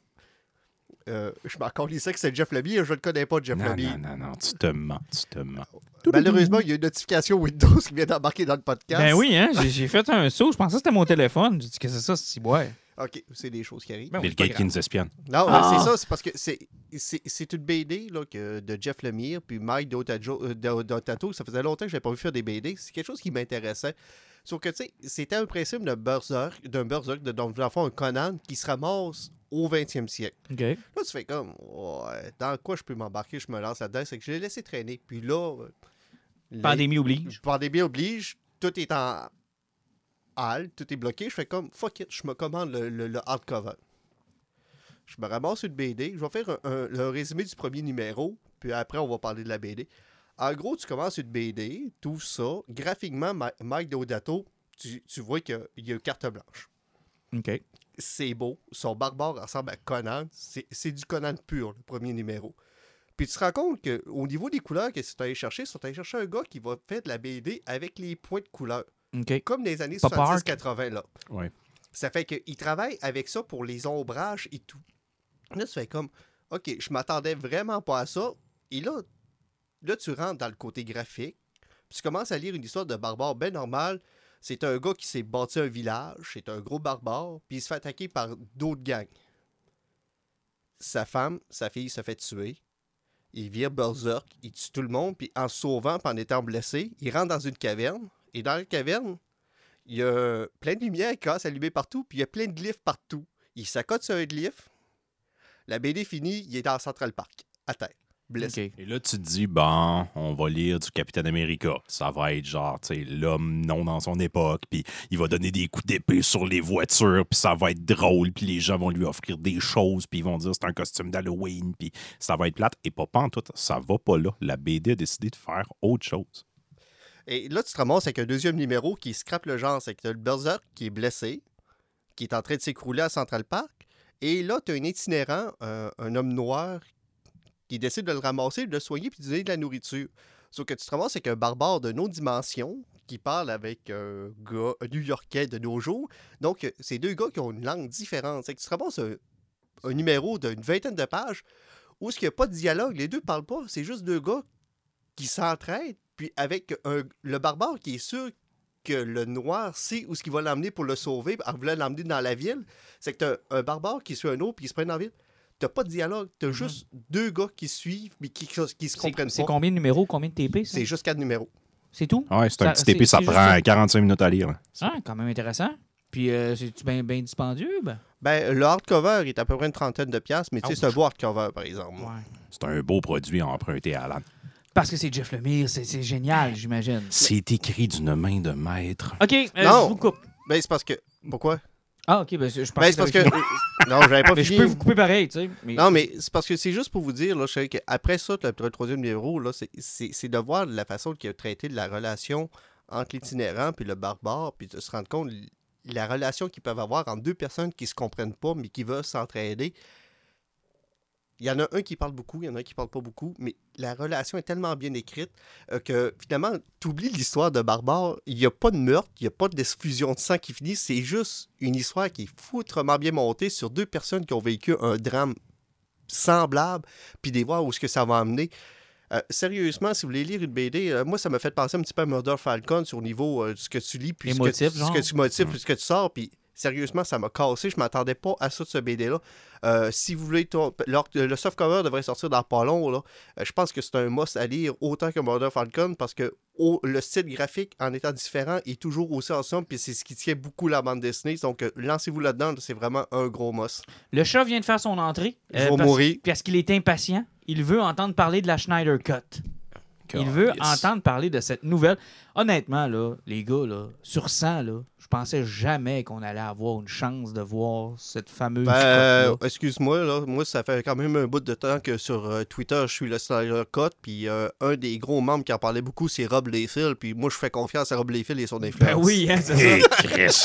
Euh, je m'en calissais que c'est Jeff Lemire. Je ne connais pas Jeff Non, Lemire. non, non, non, tu te mens, tu te mens. Malheureusement, il y a une notification Windows qui vient d'embarquer dans le podcast. Ben oui, hein, j'ai, fait un saut. Je pensais que c'était mon téléphone. J'ai dit que c'est ça, c'est ouais. OK, c'est des choses qui arrivent. C'est pas Gates qui nous espionne. Non, Ah. mais c'est ça, c'est parce que c'est, c'est, c'est une BD là, que, de Jeff Lemire, puis Mike euh, Deodato, ça faisait longtemps que je n'avais pas vu faire des BD. C'est quelque chose qui m'intéressait. Sauf que, tu sais, c'était un principe d'un berserk, d'un berserk, de, donc, dans le fond, un Conan qui se ramasse au 20e siècle. Là, tu fais comme, ouais, dans quoi je peux m'embarquer, je me lance là-dedans? C'est que je l'ai laissé traîner. Puis là, euh, Pandémie oblige. Pandémie oblige, tout est en hall, tout est bloqué. Je fais comme, fuck it, je me commande le, le- le hardcover. Je me ramasse une BD. Je vais faire un, un- le résumé du premier numéro, puis après, on va parler de la BD. En gros, tu commences une BD, tout ça. Graphiquement, Mike Deodato, tu, tu vois qu'il y a- il y a une carte blanche. OK. C'est beau. Son barbare ressemble à Conan. C'est du Conan pur, le premier numéro. Puis tu te rends compte qu'au niveau des couleurs que tu allé chercher, tu allé chercher un gars qui va faire de la BD avec les points de couleur. OK. Comme des années Pop art. 70-80, là. Ouais. Ça fait qu'il travaille avec ça pour les ombrages et tout. Là, tu fais comme, OK, je m'attendais vraiment pas à ça. Et là, là, tu rentres dans le côté graphique. Puis tu commences à lire une histoire de barbare bien normale. C'est un gars qui s'est bâti un village. C'est un gros barbare. Puis il se fait attaquer par d'autres gangs. Sa femme, sa fille se fait tuer. Il vire berserk. Il tue tout le monde. Puis en se sauvant, puis en étant blessé, il rentre dans une caverne. Et dans la caverne, il y a plein de lumière qui commence à allumer partout, puis il y a plein de glyphes partout. Il s'accote sur un glyphe. La BD finie, il est dans Central Park, à terre, blessé. Et là, tu te dis, bon, on va lire du Capitaine America. Ça va être genre, tu sais, l'homme non dans son époque, puis il va donner des coups d'épée sur les voitures, puis ça va être drôle, puis les gens vont lui offrir des choses, puis ils vont dire c'est un costume d'Halloween, puis ça va être plate. Et pas en tout, ça va pas là. La BD a décidé de faire autre chose. Et là, tu te ramasses avec un deuxième numéro qui scrape le genre. C'est que tu as le Berserk qui est blessé, qui est en train de s'écrouler à Central Park. Et là, tu as un itinérant, un, un homme noir, qui décide de le ramasser, de le soigner puis de donner de la nourriture. Sauf que tu te ramasses avec un barbare de nos dimensions qui parle avec un gars new-yorkais de nos jours. Donc, c'est deux gars qui ont une langue différente. C'est que tu te ramasses un, un numéro d'une vingtaine de pages où il n'y a pas de dialogue, les deux parlent pas. C'est juste deux gars qui s'entraident, puis avec un- le barbare qui est sûr que le noir sait où ce qu'il va l'emmener pour le sauver, en voulant l'emmener dans la ville. C'est que t'as un barbare qui suit un autre, puis il se prennent dans la ville. T'as pas de dialogue, t'as juste deux gars qui suivent, mais qui, qui se C'est comprennent c'est pas. combien de numéros, combien de TP? C'est juste quatre numéros. C'est tout? Ouais, c'est un petit c'est- ça c'est juste prend ça. 45 minutes à lire. Ah, quand même intéressant. Puis, euh, c'est-tu bien ben dispendieux? Ben? Ben, le hardcover est à peu près une trentaine de piastres, mais tu sais, c'est un beau hardcover, par exemple. Ouais. C'est un beau produit emprunté à Alan. Parce que c'est Jeff Lemire, c'est c'est génial, j'imagine. C'est écrit d'une main de maître. OK, euh, Non. je vous coupe. Ben, c'est parce que... Pourquoi? Ah, OK, ben, je pense Ben, parce que... non, j'avais pas Mais je peux vous couper pareil, tu sais. Mais... Non, mais c'est parce que c'est juste pour vous dire, là, je sais qu'après ça, le, troisième numéro, là, c'est- c'est c'est de voir la façon qu'il a traité de la relation entre l'itinérant puis le barbare, puis de se rendre compte la relation qu'ils peuvent avoir entre deux personnes qui se comprennent pas, mais qui veulent s'entraider. Il y en a un qui parle beaucoup, il y en a un qui parle pas beaucoup, mais la relation est tellement bien écrite euh, que finalement, tu oublies l'histoire de Barbare. Il n'y a pas de meurtre, il n'y a pas d'effusion de sang qui finit. C'est juste une histoire qui est foutrement bien montée sur deux personnes qui ont vécu un drame semblable, puis des voir où ce que ça va amener. Euh, sérieusement, si vous voulez lire une BD, euh, moi, ça m'a fait penser un petit peu à Murder Falcon sur le niveau de ce que tu lis, puis ce que, tu- genre? ce que tu motives, puis ce que tu sors, puis sérieusement, ça m'a cassé. Je m'attendais pas à ça de ce BD-là. Euh, si vous voulez, le softcover devrait sortir dans pas long. Là. Euh, je pense que c'est un must à lire autant que Murder Falcon parce que le style graphique, en étant différent, est toujours aussi ensemble, puis c'est ce qui tient beaucoup la bande dessinée. Donc, euh, lancez-vous là-dedans, là, c'est vraiment un gros must. Le chat vient de faire son entrée. Je vais parce- mourir. Parce qu'il est impatient. Il veut entendre parler de la Schneider Cut. Il veut Yes. entendre parler de cette nouvelle. Honnêtement, là, les gars, là, sur 100, là, je pensais jamais qu'on allait avoir une chance de voir cette fameuse Ben, excuse-moi, là, moi, ça fait quand même un bout de temps que sur euh, Twitter, je suis le Snyder Cut, puis euh, un des gros membres qui en parlait beaucoup, c'est Rob Liefeld, puis moi, je fais confiance à Rob Liefeld et son influence. Ben oui, hein, c'est ça. Chris!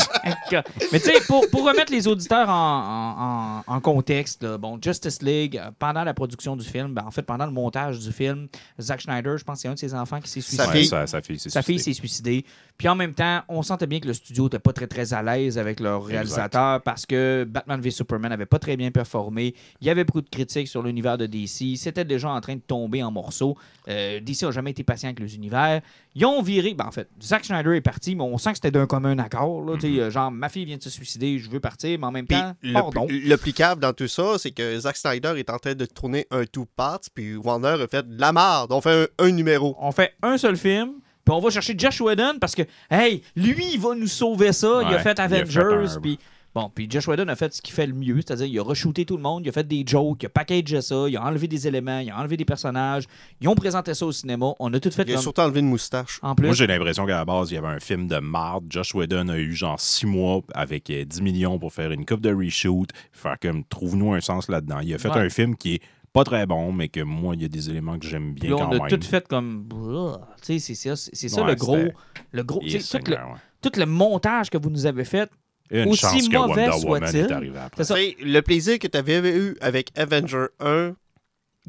Mais tu sais, pour, pour remettre les auditeurs en, en- contexte, là, bon, Justice League, euh, pendant la production du film, ben, en fait, pendant le montage du film, Zack Schneider, je pense que c'est un de ses enfants qui s'est suicidé. sa, fille, Sa fille s'est suicidée. Puis en même temps, on sentait bien que le studio n'était pas très très à l'aise avec leur réalisateur parce que Batman v Superman n'avait pas très bien performé. Il y avait beaucoup de critiques sur l'univers de DC. C'était déjà en train de tomber en morceaux. Euh, DC n'a jamais été patient avec les univers. Ils ont viré. Ben, en fait, Zack Schneider est parti, mais on sent que c'était d'un commun accord. Là, Tu sais, euh, Genre, ma fille vient de se suicider, je veux partir, mais en même Puis temps, le, pardon. le dans tout ça, c'est que Zack Snyder est en train de tourner un two parts, puis Warner a fait de la merde. On fait un, un numéro. On fait un seul film. Puis on va chercher Josh Whedon parce que, hey, lui, il va nous sauver ça. il a Ouais, fait il a fait Avengers. Puis bon, puis Josh Whedon a fait ce qu'il fait le mieux, c'est-à-dire il a re-shooté tout le monde, il a fait des jokes, il a packagé ça, il a enlevé des éléments, il a enlevé des personnages. Ils ont présenté ça au cinéma. On a tout fait Il a comme... surtout enlevé une moustache. En plus, Moi, j'ai l'impression qu'à la base, il y avait un film de marde. Josh Whedon a eu genre six mois avec euh, 10 millions pour faire une coupe de reshoot. Faire comme, trouve-nous un sens là-dedans. Il a fait Ouais. un film qui est pas très bon, mais que moi, il y a des éléments que j'aime bien là, quand on a même. tout fait comme... Blah. Tu sais, c'est ça, c'est ça Ouais, le gros... Le gros tout, le, Seigneur, ouais. tout le montage que vous nous avez fait, une Aussi chance que mauvais Wonder Woman soit-il, Le plaisir que tu avais eu avec Avenger 1,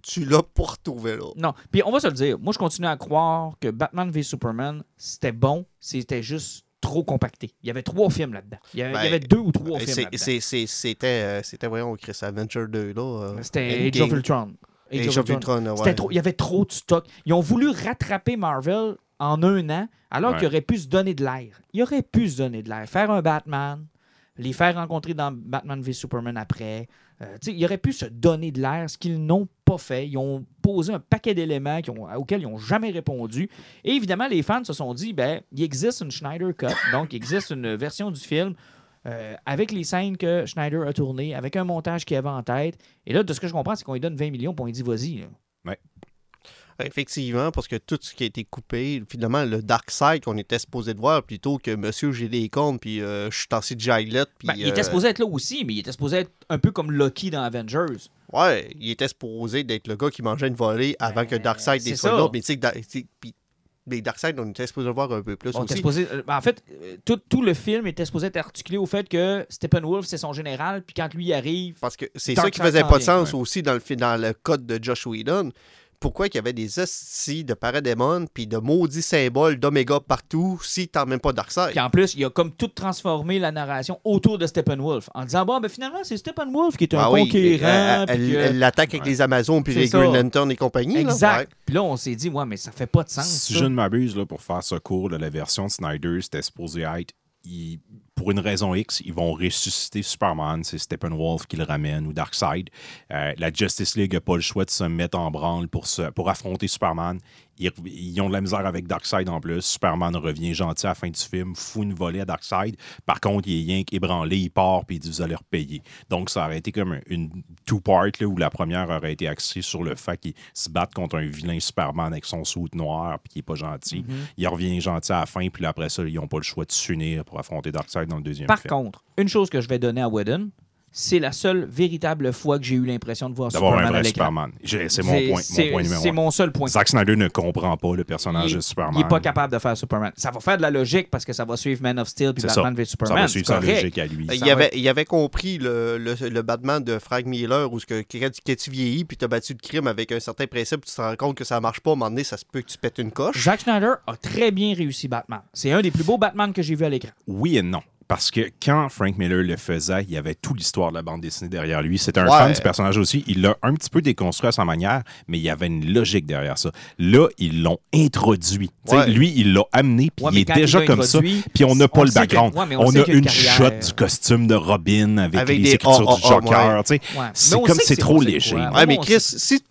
tu l'as pas retrouvé là. Non. Puis on va se le dire. Moi, je continue à croire que Batman v Superman, c'était bon. C'était juste trop compacté. Il y avait trois films là-dedans. Il y avait, il y Ben, avait deux ou trois Et films là-dedans. C'était, euh, c'était, voyons, Chris Avenger 2, là. euh, C'était Age Endgame. of Ultron. Age of Ultron, ouais. Trop- il y avait trop de stock. Ils ont voulu rattraper Marvel en un an, alors Ouais. qu'il aurait pu se donner de l'air. Il aurait pu se donner de l'air. Faire un Batman, les faire rencontrer dans Batman v Superman après. Euh, ils auraient pu se donner de l'air, ce qu'ils n'ont pas fait. Ils ont posé un paquet d'éléments auxquels ils n'ont jamais répondu. Et évidemment, les fans se sont dit, ben, il existe une Schneider Cut, donc il existe une version du film euh, avec les scènes que Schneider a tournées, avec un montage qu'il avait en tête. Et là, de ce que je comprends, c'est qu'on lui donne 20 millions pour lui dit, vas-y. Là. Effectivement, parce que tout ce qui a été coupé, finalement, le Dark Side qu'on était supposé de voir plutôt que Monsieur, j'ai des comptes, puis euh, je suis tassé de puis. Ben, il était euh, supposé être là aussi, mais il était supposé être un peu comme Loki dans Avengers. Ouais, il était supposé d'être le gars qui mangeait une volée avant Ben, que Darkseid ça. l'autre. Mais tu sais, Mais Darkseid, on était supposé le voir un peu plus On aussi. supposé- euh, ben, en fait, tout, tout le film était supposé être articulé au fait que Steppenwolf, c'est son général, puis quand lui arrive, Parce que c'est ça qui faisait pas de sens aussi dans le, dans le code de Josh Whedon. Pourquoi qu'il y avait des estis de paradémon puis de maudits symboles d'Oméga partout si t'as même pas Darkseid? Puis en plus, il a comme tout transformé la narration autour de Steppenwolf en disant bon, ben finalement, c'est Steppenwolf qui est un Ah oui, conquérant. que- l'attaque avec les Amazones puis les ça. Green Lantern et compagnie. là. Exact. Ouais. Puis là, on s'est dit ouais, mais ça fait pas de sens. Si ça. je ne m'abuse, là, pour faire ce cours, là, la version de Snyder, c'était supposé être. il- pour une raison X, ils vont ressusciter Superman. C'est Steppenwolf qui le ramène ou Darkseid. Euh, la Justice League n'a pas le choix de se mettre en branle pour, pour affronter Superman. Ils, ils ont de la misère avec Darkseid en plus. Superman revient gentil à la fin du film, fout une volée à Darkseid. Par contre, il est rien qu'ébranlé, il part, puis il dit Vous allez repayer. Donc, ça aurait été comme une two-part où la première aurait été axée sur le fait qu'il se batte contre un vilain Superman avec son soute noir, puis qui n'est pas gentil. Mhm. Il revient gentil à la fin, puis après ça, ils n'ont pas le choix de s'unir pour affronter Darkseid dans le deuxième Par film. contre, une chose que je vais donner à Whedon, c'est la seule véritable fois que j'ai eu l'impression de voir D'avoir un Superman à vrai l'écran. Superman. C'est mon point, c'est- mon point numéro C'est un. mon seul point. Zack Snyder ne comprend pas le personnage il, de Superman. il est pas capable de faire Superman. Ça va faire de la logique parce que ça va suivre Man of Steel puis Batman ça. v Ça Superman. va c'est suivre sa correct. logique à lui. Ça Il va avait, il avait compris le, le, le Batman de Frank Miller où ce que, quand, tu- vieillis puis tu as battu de crime avec un certain principe, tu te rends compte que ça marche pas. À un moment donné, ça se peut que tu pètes une coche. Zack Snyder a très bien réussi Batman. C'est un des plus beaux Batman que j'ai vu à l'écran. Oui et non. Parce que quand Frank Miller le faisait, il y avait toute l'histoire de la bande dessinée derrière lui. C'était un Ouais. fan du personnage aussi. Il l'a un petit peu déconstruit à sa manière, mais il y avait une logique derrière ça. Là, ils l'ont introduit. Ouais. Lui, il l'a amené, puis Ouais, il mais est il déjà comme ça. Puis on n'a on pas le que- background. on a une shot du costume de Robin avec, Avec les des écritures ah, du ah, Joker. sais. Ouais. C'est comme c'est trop léger. mais Chris, si,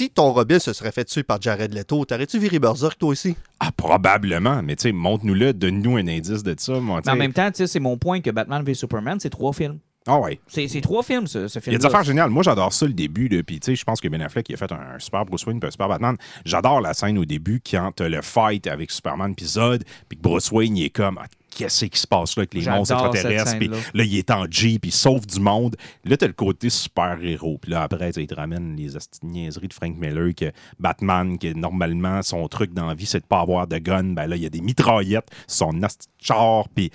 si ton Robin se serait fait tuer par Jared Leto, t'aurais-tu viré Berserk toi aussi? Ah, probablement. Mais tu sais, montre-nous-le, donne-nous un indice de ça. Moi, Mais en même temps, tu sais, c'est mon point que Batman v Superman, c'est trois films. Ah ouais. C'est trois films, ce, ce Il y film. a des affaires géniales. Moi, j'adore ça, le début. Là. Puis, tu sais, je pense que Ben Affleck il a fait un, un super Bruce Wayne puis un super Batman. J'adore la scène au début quand t'as le fight avec Superman puis Zod, puis que Bruce Wayne, il est comme... Ah, Qu'est-ce qui se passe là avec les monstres extraterrestres? Puis là, il est en Jeep, il sauve du monde. Là, t'as le côté super-héros. Puis là, après, il te ramène les niaiseries de Frank Miller, que Batman, que normalement, son truc dans la vie, c'est de pas avoir de gun. Ben là, il y a des mitraillettes, son asti char, puis...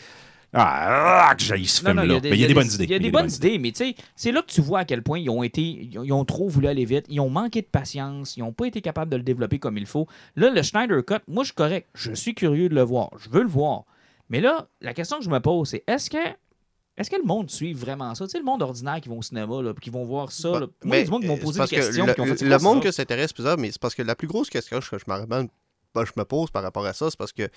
Ah, ah, que j'ai ce film-là. Mais il y a des bonnes idées. Il y a des bonnes idées, mais tu sais, c'est là que tu vois à quel point ils ont été, ils ont trop voulu aller vite, ils ont manqué de patience, ils n'ont pas été capables de le développer comme il faut. Là, le Schneider Cut, moi, je suis correct, je suis curieux de le voir, je veux le voir. Mais là, la question que je me pose, c'est est-ce que est-ce que le monde suit vraiment ça? Tu sais, le monde ordinaire qui vont au cinéma, là, puis qui vont voir ça. là. Moi, a du monde qui m'ont euh, parce des que questions. Le, qui ont fait, c'est le quoi ça? monde que s'intéresse plus tard, mais c'est parce que la plus grosse question que je me, ben, je me pose par rapport à ça, c'est parce que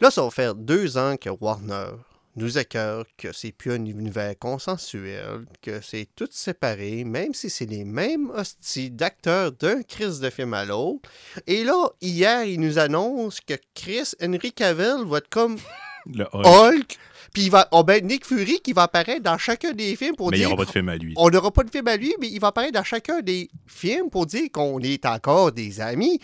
là, ça va faire deux ans que Warner nous écœure que c'est plus un univers consensuel, que c'est tout séparé, même si c'est les mêmes hosties d'acteurs d'un Chris de film à l'autre. Et là, hier, il nous annonce que Chris Henry Cavill va être comme Le Hulk. Hulk, puis il va. Oh ben, Nick Fury qui va apparaître dans chacun des films pour Mais il n'y aura pas de film à lui. On n'aura pas de film à lui, mais il va apparaître dans chacun des films pour dire qu'on est encore des amis.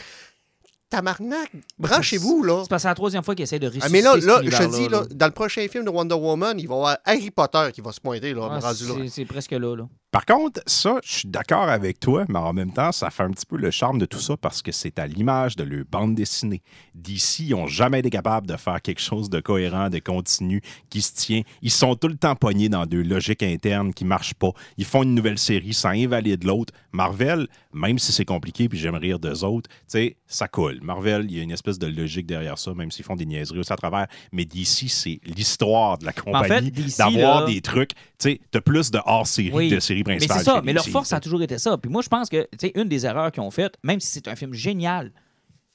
Tamarnak, branchez-vous, là. C'est parce que c'est la troisième fois qu'ils essaient de Ah, mais là, là je te dis, là, dans le prochain film de Wonder Woman, il va y avoir Harry Potter qui va se pointer, là, Ah, rendu là. c'est- c'est presque là. là. Par contre, ça, je suis d'accord avec toi, mais en même temps, ça fait un petit peu le charme de tout ça parce que c'est à l'image de leur bande dessinée. D'ici, ils n'ont jamais été capables de faire quelque chose de cohérent, de continu, qui se tient. Ils sont tout le temps pognés dans deux logiques internes qui ne marchent pas. Ils font une nouvelle série, ça invalide l'autre. Marvel, même si c'est compliqué, puis j'aime rire d'eux autres, tu sais, ça coule. Marvel, il y a une espèce de logique derrière ça, même s'ils font des niaiseries aussi à travers. Mais d'ici, c'est l'histoire de la compagnie, d'avoir là- des trucs. Tu t'as plus de hors-série, Oui. de séries Mais principales. c'est ça, que mais leur force, ça a toujours été ça. Puis moi, je pense que, tu sais, une des erreurs qu'ils ont faites, même si c'est un film génial,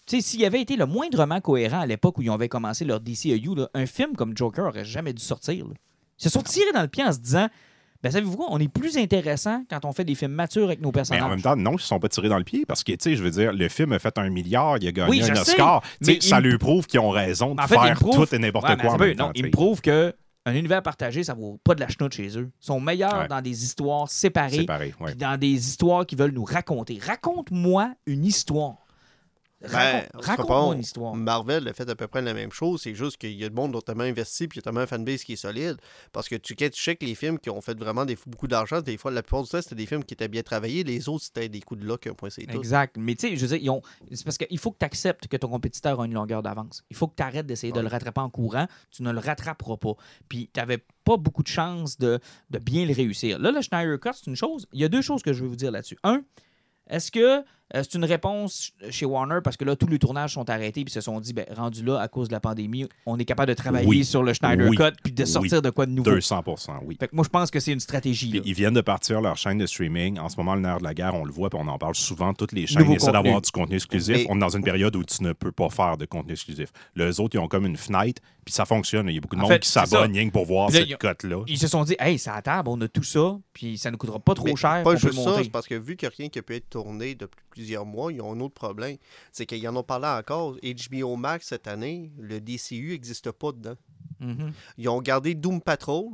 tu sais, s'il avait été le moindrement cohérent à l'époque où ils avaient commencé leur DCEU, là, un film comme Joker aurait jamais dû sortir. là. Ils se sont tirés dans le pied en se disant, ben savez-vous quoi, on est plus intéressant quand on fait des films matures avec nos Mais personnages. en même temps, non, ils ne se sont pas tirés dans le pied parce que, tu sais, je veux dire, le film a fait un milliard, il a gagné Oui, un Oscar. Tu sais, mais ça il- lui prouve qu'ils ont raison de En fait, il faire prouve- tout et n'importe Ouais, quoi. en même non, temps, il me sais. prouve que un univers partagé, ça vaut pas de la chenoute chez eux. Ils sont meilleurs Ouais. dans des histoires séparées, pareil, ouais. dans des histoires qu'ils veulent nous raconter. Raconte-moi une histoire. Ben, Raconte-moi une histoire. Marvel a fait à peu près la même chose. C'est juste qu'il y a de monde qui ont tellement investi puis il y a tellement un fanbase qui est solide. Parce que tu, quand tu checkes les films qui ont fait vraiment des, beaucoup d'argent, des fois, la plupart du temps, c'était des films qui étaient bien travaillés. Les autres, c'était des coups de luck, un point, c'est tout. Exact. Mais tu sais, je veux dire, ils ont- c'est parce qu'il faut que tu acceptes que ton compétiteur a une longueur d'avance. Il faut que tu arrêtes d'essayer de le rattraper en courant. Tu ne le rattraperas pas. Puis tu n'avais pas beaucoup de chances de, de bien le réussir. Là, le Schneider Cut, c'est une chose. Il y a deux choses que je veux vous dire là-dessus. Un, est-ce que euh, c'est une réponse chez Warner parce que là, tous les tournages sont arrêtés puis se sont dit, ben, rendu là, à cause de la pandémie, on est capable de travailler Oui. sur le Schneider Oui. Cut puis de sortir Oui. de quoi de nouveau. 200 oui. Fait que moi, je pense que c'est une stratégie. Puis ils viennent de partir leur chaîne de streaming. En ce moment, le nerf de la guerre, on le voit, puis on en parle souvent. Toutes les chaînes Nouveau essaient d'avoir du contenu exclusif. Mais- On est dans une période où tu ne peux pas faire de contenu exclusif. Les autres, ils ont comme une fenêtre, puis ça fonctionne. Il y a beaucoup de En monde fait, qui s'abonne ça. rien que pour voir là, cette cote-là. Ils se sont dit, hey, c'est à table, on a tout ça, puis ça ne coûtera pas trop Mais cher. Pas juste ça, parce que vu qu'il n'y a rien qui a pu être tourné depuis plusieurs mois, ils ont un autre problème. C'est qu'ils en ont parlé encore. HBO Max cette année, le DCU n'existe pas dedans. Mhm. Ils ont gardé Doom Patrol.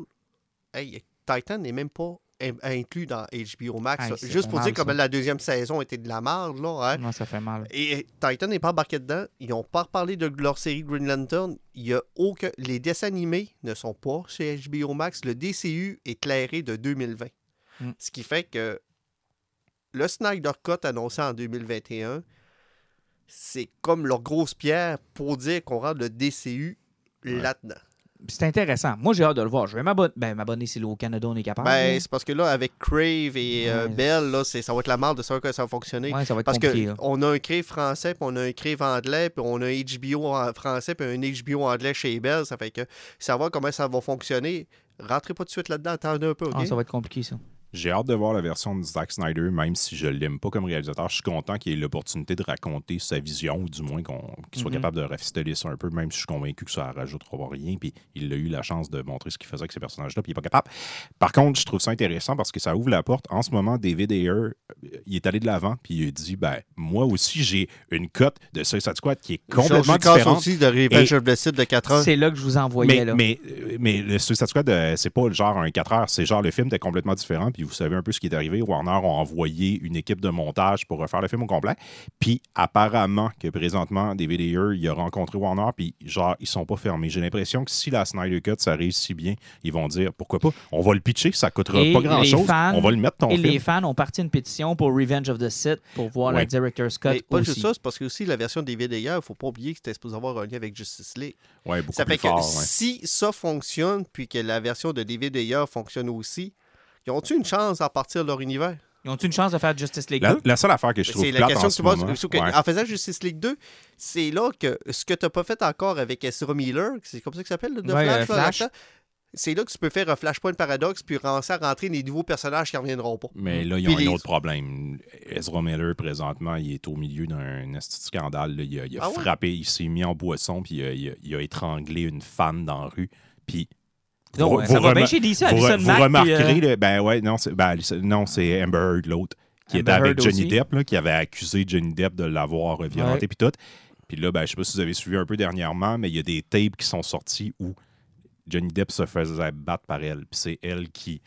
Hey, Titan n'est même pas in- inclus dans HBO Max. Hey, Juste pour mal, dire comme ça. la deuxième saison était de la merde, là. hein. Non, ça fait mal. Et Titan n'est pas embarqué dedans. Ils n'ont pas reparlé de leur série Green Lantern. Il y a aucun... Les dessins animés ne sont pas chez HBO Max. Le DCU est clairé de 2020. Mm. Ce qui fait que le Snyder Cut annoncé en 2021, c'est comme leur grosse pierre pour dire qu'on rentre le DCU là-dedans. C'est intéressant. Moi, j'ai hâte de le voir. Je vais m'abonner. Ben, m'abonner si au Canada, on est capable. Ben, c'est parce que là, avec Crave et euh, Ouais. Bell, là, c'est- ça va être la merde de savoir que ça va fonctionner. ouais, ça va être Parce qu'on a un crave français, puis on a un crave anglais, puis on a un HBO français, puis un HBO anglais chez Bell. Ça fait que savoir comment ça va fonctionner, rentrez pas tout de suite là-dedans, attendez un peu? Ah, ça va être compliqué, ça. J'ai hâte de voir la version de Zack Snyder, même si je l'aime pas comme réalisateur. Je suis content qu'il ait l'opportunité de raconter sa vision, ou du moins qu'on- qu'il soit Mhm. capable de rafistoler ça un peu, même si je suis convaincu que ça ne rajoutera rien. Puis il a eu la chance de montrer ce qu'il faisait avec ces personnages-là, puis il n'est pas capable. Par contre, je trouve ça intéressant parce que ça ouvre la porte. En ce moment, David Ayer, euh, il est allé de l'avant, puis il a dit ben, Moi aussi, j'ai une cote de Suicide Squad qui est complètement différente. aussi de Revenge of the Sith de 4 heures. C'est là que je vous envoyais. Mais, là. mais, euh, mais le Suicide Squad, euh, c'est pas le genre un 4 heures, c'est genre le film était complètement différent, puis vous savez un peu ce qui est arrivé. Warner a envoyé une équipe de montage pour refaire le film au complet. Puis apparemment que présentement, David Ayer, il a rencontré Warner, puis genre, ils sont pas fermés. J'ai l'impression que si la Snyder Cut, ça réussit bien, ils vont dire pourquoi pas, on va le pitcher, ça coûtera Et pas grand-chose, fans- on va le mettre ton Et film. les fans ont parti une pétition pour Revenge of the Sith pour voir la Ouais. Director's Cut Mais pas aussi. juste ça, c'est parce que aussi la version des vidéos, il faut pas oublier que c'était supposé avoir un lien avec Justice League. Ouais, beaucoup Ça plus fait que fort. ouais. si ça fonctionne, puis que la version de David Ayer fonctionne aussi, ils ont-tu une chance à partir de leur univers? Ils ont une chance de faire Justice League La, 2? la seule affaire que je trouve C'est la question en que tu poses. moment, sauf que ouais. En faisant Justice League 2, c'est là que ce que tu n'as pas fait encore avec Ezra Miller, c'est comme ça qu'il s'appelle, le de Ouais, Flash, euh, Flash. c'est là que tu peux faire un Flashpoint paradoxe puis commencer à rentrer des nouveaux personnages qui ne reviendront pas. Mais là, ils Puis ont les- un autre problème. Ezra Miller, présentement, il est au milieu d'un scandale. là. Il a, il a Ah ouais? frappé, il s'est mis en boisson, puis il a, il a- il a étranglé une fan dans la rue. Puis. Vous- ça vous va remar- bien chez DC, vous, Alison vous Mack, puis, remarquerez, euh, le- ben ouais, non, c'est ben, non, c'est Amber Heard, l'autre, qui Amber était avec Heard Johnny aussi. Depp, là, qui avait accusé Johnny Depp de l'avoir violenté, puis tout. Puis là, ben, je sais pas si vous avez suivi un peu dernièrement, mais il y a des tapes qui sont sortis où Johnny Depp se faisait battre par elle, puis c'est elle qui.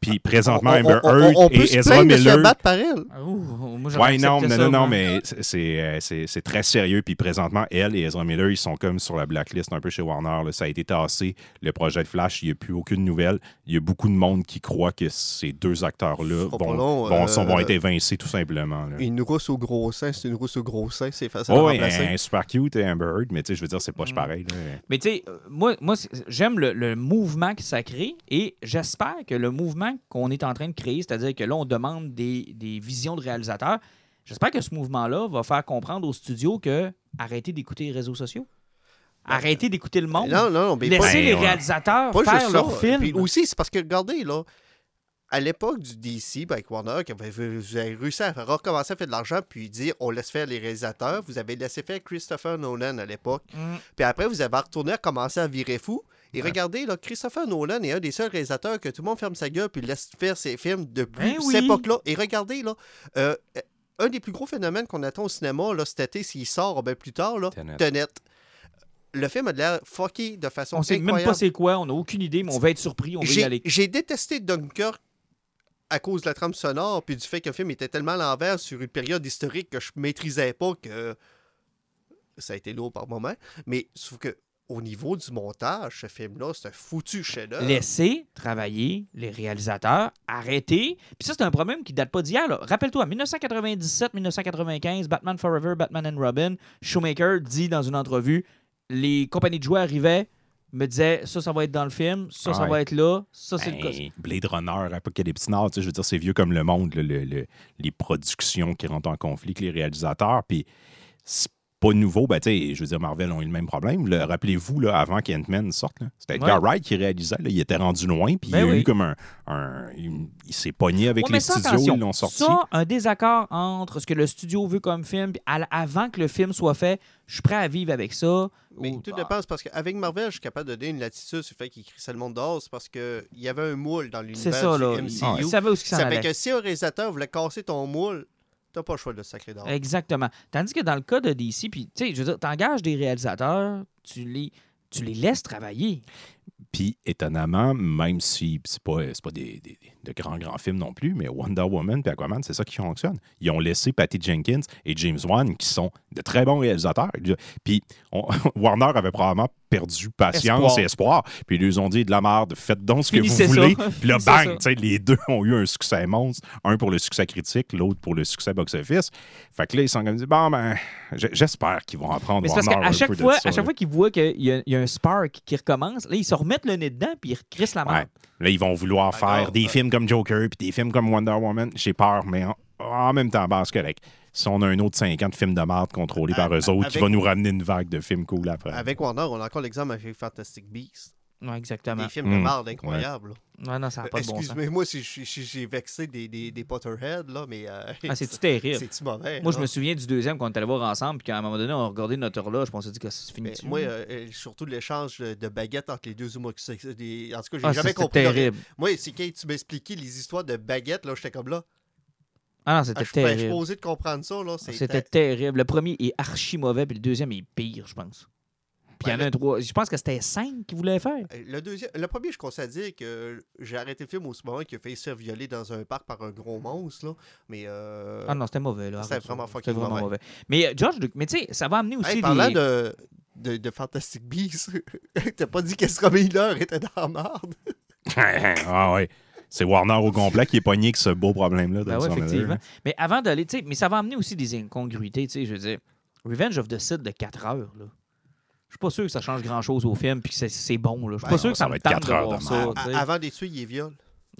Puis présentement, Amber Heard et se Ezra se Miller. battre par elle. Ouh, moi, j'aurais Ouais, non, non, ça, non, non, mais c'est- c'est euh, c'est- très sérieux. Puis présentement, elle et Ezra Miller, ils sont comme sur la blacklist un peu chez Warner. là. Ça a été tassé. Le projet de Flash, il n'y a plus aucune nouvelle. Il y a beaucoup de monde qui croit que ces deux acteurs-là vont, long, vont, euh, sont- vont être évincés tout simplement. là. Une rousse au gros sein, c'est une rousse au gros sein, c'est facile à Oh, ouais, remplacer. un super cute et Amber Heard, mais tu sais, je veux dire, c'est pas Mm. pareil. là. Mais tu sais, euh, moi, moi j'aime le, le mouvement que ça crée et j'espère que le mouvement qu'on est en train de créer, c'est-à-dire que là, on demande des, des visions de réalisateurs, j'espère que ce mouvement-là va faire comprendre aux studios que arrêtez d'écouter les réseaux sociaux. Arrêtez d'écouter le monde. Non, non, non, mais Laissez pas, Ben, les ouais. réalisateurs pas faire juste leur ça. film. Puis aussi, c'est parce que, regardez, là, à l'époque du DC, ben, avec Warner, qui avait, vous avez réussi à recommencer à faire de l'argent, puis dire on laisse faire les réalisateurs. Vous avez laissé faire Christopher Nolan à l'époque. Mm. Puis après, vous avez retourné à commencer à virer fou. Et regardez, là, Christopher Nolan est un des seuls réalisateurs que tout le monde ferme sa gueule puis laisse faire ses films depuis Ben oui. cette époque-là. Et regardez, là, euh, un des plus gros phénomènes qu'on attend au cinéma là, cet été, s'il sort ben, plus tard, là, Tenet. Tenet. Le film a de l'air fucké de façon On sait même pas c'est quoi, on n'a aucune idée, mais on va être surpris, on va y J'ai aller. j'ai détesté Dunkirk à cause de la trame sonore puis du fait que le film était tellement à l'envers sur une période historique que je maîtrisais pas que ça a été lourd par moment. Mais sauf que au niveau du montage, ce film-là, c'est un foutu chef-d'œuvre. Laisser travailler les réalisateurs, arrêter. Puis ça, c'est un problème qui date pas d'hier. Rappelle-toi, 1997-1995, Batman Forever, Batman and Robin, Shoemaker dit dans une entrevue les compagnies de jouets arrivaient, me disaient ça, ça va être dans le film, ça, ça Ouais. va être là, ça, c'est le cas. Ben, Blade Runner, Apocalypse Now, tu sais, je veux dire, c'est vieux comme le monde, là, le- le- les productions qui rentrent en conflit avec les réalisateurs. Puis c'est pas nouveau. Ben, tu sais, je veux dire, Marvel ont eu le même problème. Le- Rappelez-vous, là, avant qu'Ant-Man sorte, c'était Edgar Ouais. Wright qui réalisait. là, il était rendu loin, puis Ben il y a oui. eu comme un. un- il il s'est pogné avec Ouais, les ça, studios, ils l'ont sorti. Ça, un désaccord entre ce que le studio veut comme film, puis avant que le film soit fait, je suis prêt à vivre avec ça. Mais Ou- tout dépend, c'est parce qu'avec Marvel, je suis capable de donner une latitude sur le fait qu'il crissait le monde dehors. C'est parce qu'il y avait un moule dans C'est l'univers ça, du là. MCU. Il savait où s'en Ça fait que si un réalisateur voulait casser ton moule, t'as pas le choix de le sacrer dehors. Exactement. Tandis que dans le cas de DC, puis tu sais, je veux dire, t'engages des réalisateurs, tu les, tu les laisses travailler. Puis, étonnamment, même si c'est pas, c'est pas des, des- de grands, grands films non plus, mais Wonder Woman et Aquaman, c'est ça qui fonctionne. Ils ont laissé Patty Jenkins et James Wan, qui sont de très bons réalisateurs. Puis, on- Warner avait probablement perdu patience Espoir. et espoir. Puis, ils lui ont dit de la merde, faites donc ce que Finissez vous voulez. Puis là, bang, les deux ont eu un succès monstre. Un pour le succès critique, l'autre pour le succès box-office. Fait que là, ils sont comme dit, bon, ben, j'espère qu'ils vont apprendre c'est parce Warner qu'à un chaque peu de fois, ça, à chaque là. fois qu'ils voient qu'il y, a- il y a un spark qui recommence, là, ils se remettent le nez dedans puis ils crissent la Ouais. main. Là, ils vont vouloir faire Alors, des euh, films comme Joker puis des films comme Wonder Woman. J'ai peur, mais en, en même temps, ben, c'est correct. Si on a un autre 50 films de merde contrôlés par Ah, eux autres, qui avec- va nous ramener une vague de films cool après. Avec Warner, on a encore l'exemple avec Fantastic Beasts. Ouais, exactement. Des films de Mm. merde incroyables. Ouais, non, ça n'a pas de bon sens. Excuse-moi si j'ai vexé des, des, des Potterheads, là, mais. euh, Ah, c'est-tu terrible? C'est-tu mauvais? Moi, je me souviens du deuxième qu'on est allé voir ensemble, puis qu'à un moment donné, on a regardé notre horloge, puis on s'est dit que c'est fini. Mais moi, euh, euh, surtout l'échange de baguettes entre les deux homosexuels. des- En tout cas, j'ai ah, jamais c'était compris. le- terrible. Moi, c'est quand tu m'expliquais les histoires de baguettes, là, j'étais comme là. Ah non, Ah, c'était suis pas- je suis terrible. de comprendre ça, là. c'est- C'était terrible. Le premier est archi mauvais, puis le deuxième est pire, je pense. Puis il y en a un trois. Je pense que c'était cinq qu'ils voulaient faire. Euh, Le, deuxième, le premier, je conseille à dire que j'ai arrêté le film au moment qu'il a failli se faire violer dans un parc par un gros monstre. Là. Mais. Euh... Ah non, c'était mauvais. là. C'était vraiment C'était fucking vraiment mauvais. mauvais. Mais euh, George, mais tu sais, ça va amener aussi Hey, parlant des. de, de, de Fantastic Beasts, t'as pas dit qu'Ezra Miller était dans la marde? ah ouais. C'est Warner au complet qui est pogné avec ce beau problème-là. Ben ouais, effectivement. œuvre. Mais avant d'aller, tu sais, mais ça va amener aussi des incongruités, tu sais, je veux dire. Revenge of the Sith de 4 heures, là. Je suis pas sûr que ça change grand-chose au film puis que c'est- bon, là. Je suis Ben pas sûr non, que ça, ça me va être tente quatre de heures voir de ça, Avant des tués, il est viol.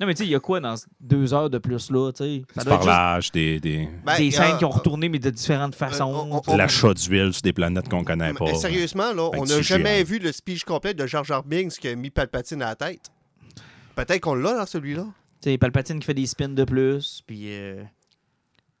non, mais tu sais, il y a quoi dans deux heures de plus, là, tu sais? Ça Du juste des, des... Ben, des scènes qui ont retourné, mais de différentes façons. on- tu sais. l'achat d'huile sur des planètes qu'on connaît Mais pas. sérieusement, là, on n'a jamais vu le speech complet de Jar Jar Binks qui a mis Palpatine à la tête. Peut-être qu'on l'a dans celui-là. Tu sais, Palpatine qui fait des spins de plus, puis... euh,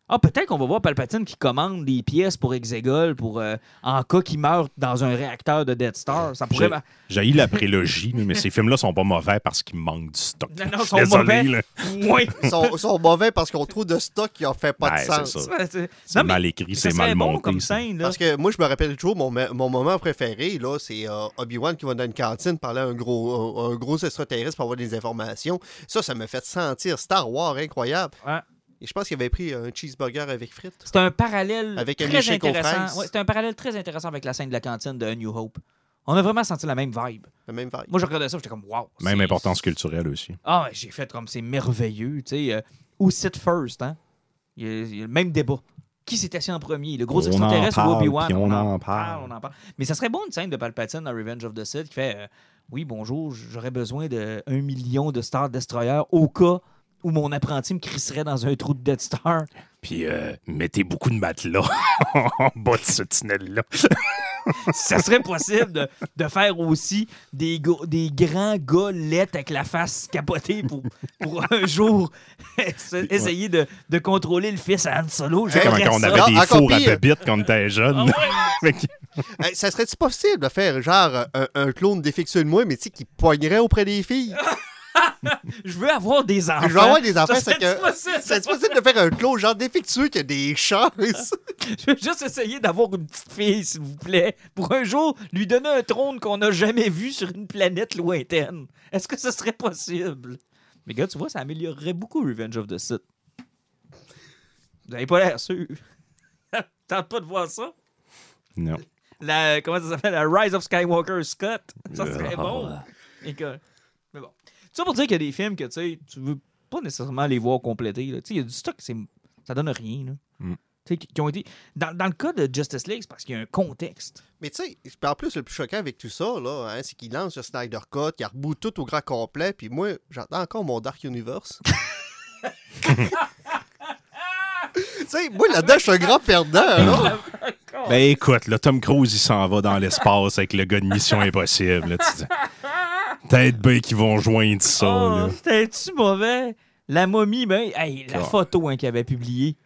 Ah, peut-être qu'on va voir Palpatine qui commande des pièces pour Exegol pour, euh, en cas qu'il meurt dans un réacteur de Death Star. Ça pourrait... J'ai J'ai la prélogie, mais ces films-là sont pas mauvais parce qu'ils manquent du stock. Non, non, sont désolé, mauvais. là. Oui. Ils sont, sont mauvais parce qu'on trouve de stock qui en fait pas Ouais, de c'est sens. ça. C'est mal écrit, c'est mal bon monté. comme ça. scène, là. Parce que moi, je me rappelle toujours, mon, mon moment préféré, là, c'est euh, Obi-Wan qui va dans une cantine parler à un gros, un, un gros extraterrestre pour avoir des informations. Ça, ça me fait sentir Star Wars incroyable. Ouais. Et je pense qu'il avait pris un cheeseburger avec frites. C'est un parallèle Avec un très intéressant. Ouais, c'est un parallèle très intéressant avec la scène de la cantine de A New Hope. On a vraiment senti la même vibe. La même vibe. Moi, je regardais ça, j'étais comme wow. Même importance culturelle aussi. Ah, ouais, j'ai fait comme c'est merveilleux, tu sais. euh, Who sit first, hein? Il y, a, il y a le même débat. Qui s'est assis en premier, le gros On en extraterrestre ou parle, Obi-Wan? puis on en parle. on en parle. Mais ça serait bon une scène de Palpatine dans Revenge of the Sith qui fait euh, Oui, bonjour, j'aurais besoin de un million de Star Destroyer au cas où mon apprenti me crisserait dans un trou de Death Star. Puis euh, mettez beaucoup de matelas en bas de ce tunnel-là. ça serait possible de, de faire aussi des, go- des grands avec la face capotée pour, pour un jour essayer de, de contrôler le fils à Han Solo. Comme J'aimerais quand on ça. avait Ah, des encore fours à pire. bébites quand on était jeune. Fait que- Hey, ça serait-tu possible de faire genre un, un clone défectueux de moi, mais tu sais, qui poignerait auprès des filles? Je veux avoir des enfants. Je veux avoir des enfants, c'est que. possible. C'est possible de faire un clone genre défectueux qui a des chances? Je veux juste essayer d'avoir une petite fille, s'il vous plaît, pour un jour lui donner un trône qu'on n'a jamais vu sur une planète lointaine. Est-ce que ce serait possible? Mais gars, tu vois, ça améliorerait beaucoup Revenge of the Sith. Vous n'avez pas l'air sûr. Tente pas de voir ça? Non. La, comment ça s'appelle? La Rise of Skywalker Scott. Ça serait bon. Écoute. Ça pour dire qu'il y a des films que tu sais, tu veux pas nécessairement les voir compléter. là. Tu sais, il y a du stock, ça donne rien. Là. Mm. Qui, ont été. Dans, dans le cas de Justice League, c'est parce qu'il y a un contexte. Mais tu sais, en plus, le plus choquant avec tout ça, là, hein, c'est qu'il lance le Snyder Cut, qu'il reboot tout au grand complet, puis moi, j'entends encore mon Dark Universe. tu sais, moi, là-dedans, je suis un grand perdant, là. Ben écoute, là, Tom Cruise, il s'en va dans l'espace avec le gars de Mission Impossible. là, Peut-être bien qu'ils vont joindre ça. Oh, c'était-tu mauvais? La momie, ben, hey, la photo hein, qu'il avait publiée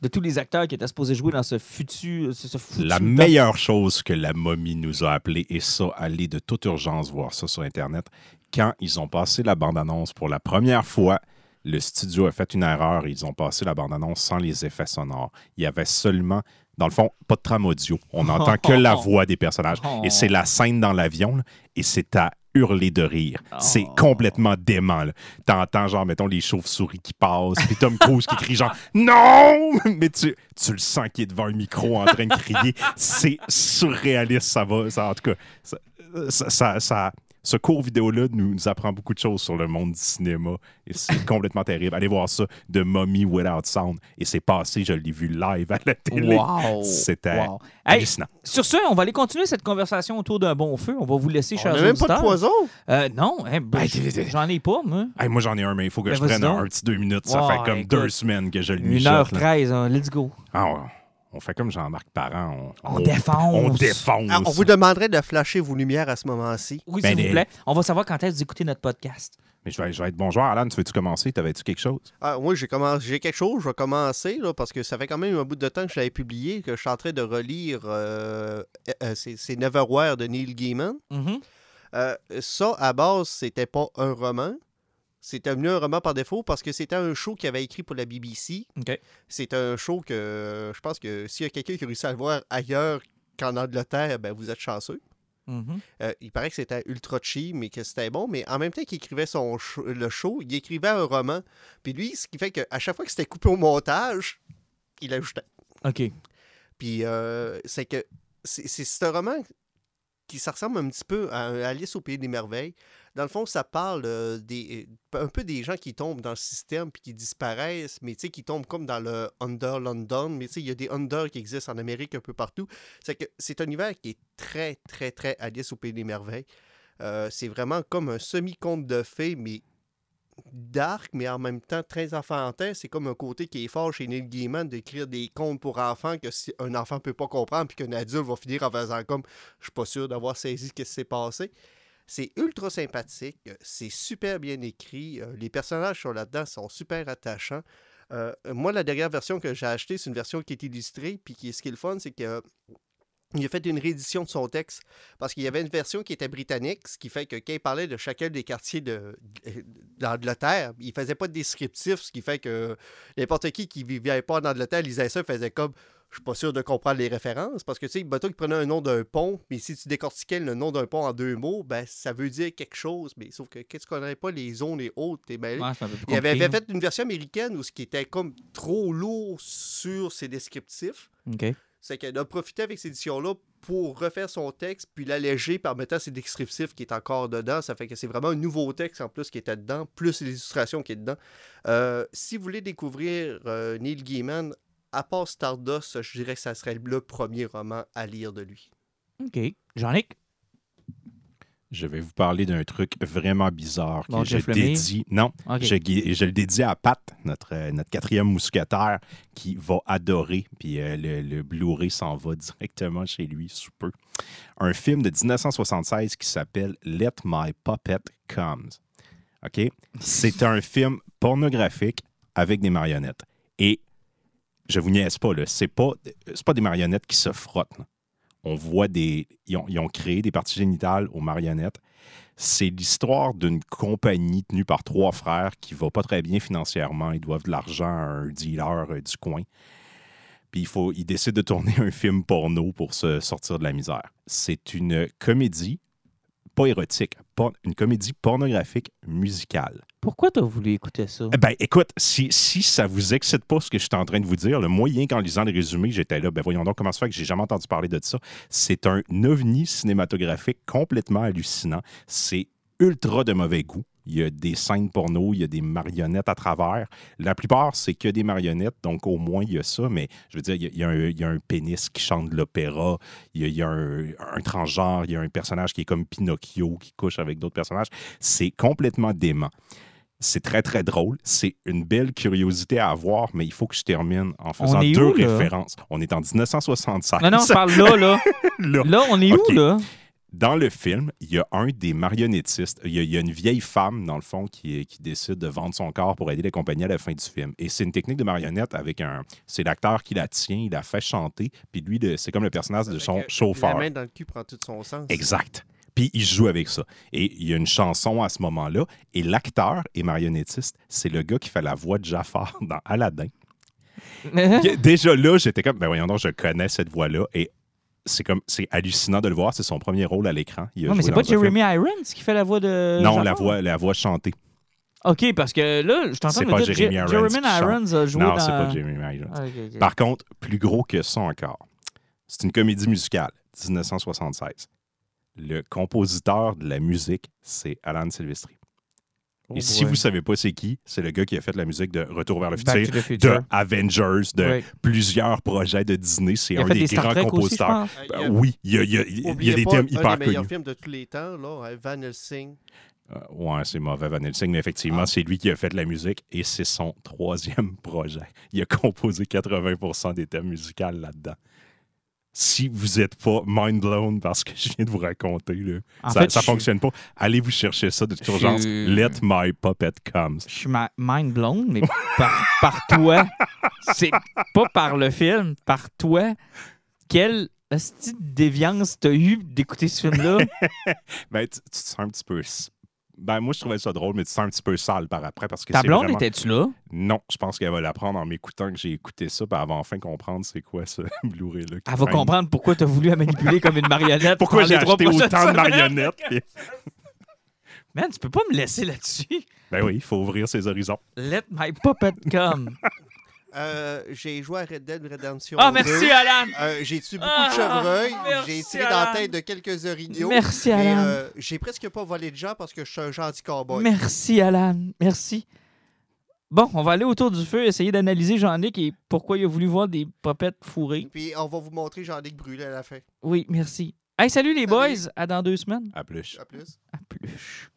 de tous les acteurs qui étaient supposés jouer dans ce futur. Ce, ce foutu La top- meilleure chose que la momie nous a appelé, et ça, aller de toute urgence voir ça sur Internet, quand ils ont passé la bande-annonce pour la première fois, le studio a fait une erreur. Ils ont passé la bande-annonce sans les effets sonores. Il y avait seulement, dans le fond, pas de trame audio. On n'entend que la voix des personnages. Et c'est la scène dans l'avion, et c'est à hurler de rire. C'est Oh. complètement dément. T'entends, genre, mettons, les chauves-souris qui passent, puis Tom Cruise qui crie, genre, non! Mais tu, tu le sens qu'il est devant un micro en train de crier. C'est surréaliste, ça va. Ça, en tout cas, ça, ça- ça- ça- ce court vidéo-là nous, nous apprend beaucoup de choses sur le monde du cinéma. Et c'est complètement terrible. Allez voir ça, de Mummy Without Sound. Et c'est passé, je l'ai vu live à la télé. Wow! C'était Wow. Hey, sur ce, on va aller continuer cette conversation autour d'un bon feu. On va vous laisser, On chers n'a même pas de poison? Euh, non, hein, ben, j'en ai pas, moi. Hey, moi, j'en ai un, mais il faut que Ben, je prenne un petit deux minutes. Ça fait comme écoute. deux semaines que je le mijote. là. 1h13, hein, let's go. Ah, ouais. On fait comme Jean-Marc Parent. On défonce. On défonce. Ah, on vous demanderait de flasher vos lumières à ce moment-ci. Oui, Ben, s'il vous plaît. On va savoir quand est-ce que vous écoutez notre podcast. Mais je vais, je vais être bon joueur. Alan, tu veux-tu commencer? T'avais-tu quelque chose? Ah, moi, j'ai commencé, j'ai quelque chose, je vais commencer, là, parce que ça fait quand même un bout de temps que je l'avais publié, que je suis en train de relire euh, euh, c'est, c'est Neverwhere de Neil Gaiman. Mhm. Euh, ça, à base, c'était pas un roman. C'était venu un roman par défaut parce que c'était un show qu'il avait écrit pour la BBC. C'est un show que euh, je pense que s'il y a quelqu'un qui a réussi à le voir ailleurs qu'en Angleterre, ben vous êtes chanceux. Mhm. Euh, il paraît que c'était ultra cheap, mais que c'était bon. Mais en même temps qu'il écrivait son show- le show, il écrivait un roman. Puis lui, ce qui fait qu'à chaque fois que c'était coupé au montage, il ajoutait. OK. Puis euh, c'est que c'est c'est ce roman qui ça ressemble un petit peu à un Alice au pays des merveilles. Dans le fond, ça parle euh, des, un peu des gens qui tombent dans le système puis qui disparaissent, mais qui tombent comme dans le Under London. Mais il y a des Under qui existent en Amérique un peu partout. C'est que c'est un univers qui est très, très, très Alice au pays des merveilles. Euh, c'est vraiment comme un semi-conte de fées, mais dark, mais en même temps très enfantin. C'est comme un côté qui est fort chez Neil Gaiman d'écrire des contes pour enfants que si un enfant peut pas comprendre puis qu'un adulte va finir en faisant comme je suis pas sûr d'avoir saisi ce qui s'est passé. C'est ultra sympathique, c'est super bien écrit, euh, les personnages sont là-dedans sont super attachants. Euh, moi, la dernière version que j'ai achetée, c'est une version qui est illustrée, puis ce qui est le fun, c'est que il a fait une réédition de son texte parce qu'il y avait une version qui était britannique, ce qui fait que quand il parlait de chacun des quartiers de, d'Angleterre, il faisait pas de descriptif, ce qui fait que n'importe qui qui vivait pas en Angleterre lisait ça, faisait comme je suis pas sûr de comprendre les références parce que tu sais, bateau qui prenait un nom d'un pont, mais si tu décortiquais le nom d'un pont en deux mots, ben ça veut dire quelque chose, mais sauf que qu'est-ce qu'on connaît pas les zones et autres, t'es mêlé? Ouais, Il avait, avait fait une version américaine où ce qui était comme trop lourd sur ses descriptifs. C'est qu'elle a profité avec cette édition-là pour refaire son texte, puis l'alléger par mettant ses descriptifs qui est encore dedans. Ça fait que c'est vraiment un nouveau texte en plus qui était dedans, plus l'illustration qui est dedans. Euh, si vous voulez découvrir euh, Neil Gaiman, à part Stardust, je dirais que ça serait le premier roman à lire de lui. OK. Jean-Nic? Je vais vous parler d'un truc vraiment bizarre Bon, que je dédie. Non, je le dédie à Pat, notre, euh, notre quatrième mousquetaire, qui va adorer. Puis euh, le, le Blu-ray s'en va directement chez lui sous peu. Un film de 1976 qui s'appelle Let My Puppet Comes. OK? C'est un film pornographique avec des marionnettes. Et je vous niaise pas, c'est pas, pas des marionnettes qui se frottent. On voit des. Ils ont, ils créé des parties génitales aux marionnettes. C'est l'histoire d'une compagnie tenue par trois frères qui va pas très bien financièrement. Ils doivent de l'argent à un dealer euh, du coin. Puis il faut, ils décident de tourner un film porno pour se sortir de la misère. C'est une comédie pas érotique, por- une comédie pornographique musicale. Pourquoi t'as voulu écouter ça? Eh Ben, écoute, si, si ça vous excite pas ce que je suis en train de vous dire, le moyen qu'en lisant le résumé, j'étais là, ben voyons donc comment ça fait que j'ai jamais entendu parler de ça. C'est un ovni cinématographique complètement hallucinant. C'est ultra de mauvais goût. Il y a des scènes porno, il y a des marionnettes à travers. La plupart, c'est que des marionnettes, donc au moins il y a ça, mais je veux dire, il y a, il y a un, il y a un pénis qui chante de l'opéra, il y a, il y a un, un transgenre, il y a un personnage qui est comme Pinocchio qui couche avec d'autres personnages. C'est complètement dément. C'est très, très drôle. C'est une belle curiosité à avoir, mais il faut que je termine en faisant deux où, références. On est en 1965. Non, non, je parle là, là. Là. Là, on est où, là? Dans le film, il y a un des marionnettistes. Il y a, il y a une vieille femme, dans le fond, qui, qui décide de vendre son corps pour aider les compagnies à la fin du film. Et c'est une technique de marionnette avec un. C'est l'acteur qui la tient, il la fait chanter, puis lui, c'est comme le personnage de son Avec, chauffeur. La main dans le cul prend tout son sens. Exact. Puis il joue avec ça. Et il y a une chanson à ce moment-là. Et l'acteur et marionnettiste, c'est le gars qui fait la voix de Jafar dans Aladdin. Déjà là, j'étais comme, ben voyons donc, je connais cette voix-là. Et c'est comme, c'est hallucinant de le voir. C'est son premier rôle à l'écran. Non, mais c'est pas. Jeremy Irons qui fait la voix de. Non, la voix, la voix chantée. OK, parce que là, je t'entends C'est me pas dire Jeremy Je- Irons Jeremy. Irons a joué non, dans... c'est pas Jeremy Irons. Ah. Par contre, plus gros que ça encore, c'est une comédie musicale, 1976. Le compositeur de la musique, c'est Alan Silvestri. Oh Et si boy. vous savez pas c'est qui, c'est le gars qui a fait la musique de Retour vers le futur, de Avengers, de Ouais. plusieurs projets de Disney. C'est un des, grands aussi, compositeurs. Euh, Euh, a- oui, il y a, il y a- il y a des pas, thèmes un hyper des meilleurs connus. films de tous les temps, là, Van Helsing. Euh, ouais, c'est mauvais Van Helsing, mais effectivement, Ah. c'est lui qui a fait la musique et c'est son troisième projet. Il a composé 80% des thèmes musicaux là-dedans. Si vous n'êtes pas mind blown par ce que je viens de vous raconter, là, En ça ne fonctionne pas. Allez vous chercher ça de toute urgence. Let my puppet comes. Je suis mind blown, mais par, par toi. C'est pas par le film, par toi. Quelle déviance t'as eu d'écouter ce film-là? Ben, tu, tu te sens un petit peu. Ben, moi, je trouvais ça drôle, mais tu sens un petit peu sale par après parce que Ta c'est blonde vraiment... était-tu là? Non, je pense qu'elle va l'apprendre en m'écoutant que j'ai écouté ça, puis elle va enfin comprendre c'est quoi ce Blu-ray-là. Elle va traîne. comprendre pourquoi t'as voulu la manipuler comme une marionnette. Pourquoi j'ai acheté autant de marionnettes. Man, tu peux pas me laisser là-dessus. ben oui, il faut ouvrir ses horizons. Let my puppet come. Euh, j'ai joué à Red Dead Redemption. Ah, 2. merci, Alan. Euh, j'ai tué beaucoup Ah, de chevreuils? merci, J'ai tiré dans la Alan. tête de quelques orignaux. Merci, Et, Alan. euh, j'ai presque pas volé de gens parce que je suis un gentil cowboy. Merci, Alan. Merci. Bon, on va aller autour du feu, essayer d'analyser Jean-Nic et pourquoi il a voulu voir des popettes fourrées. Puis on va vous montrer Jean-Luc brûlé à la fin. Oui, merci. Hey, salut les Salut. boys. À dans deux semaines. À plus. À plus. À plus.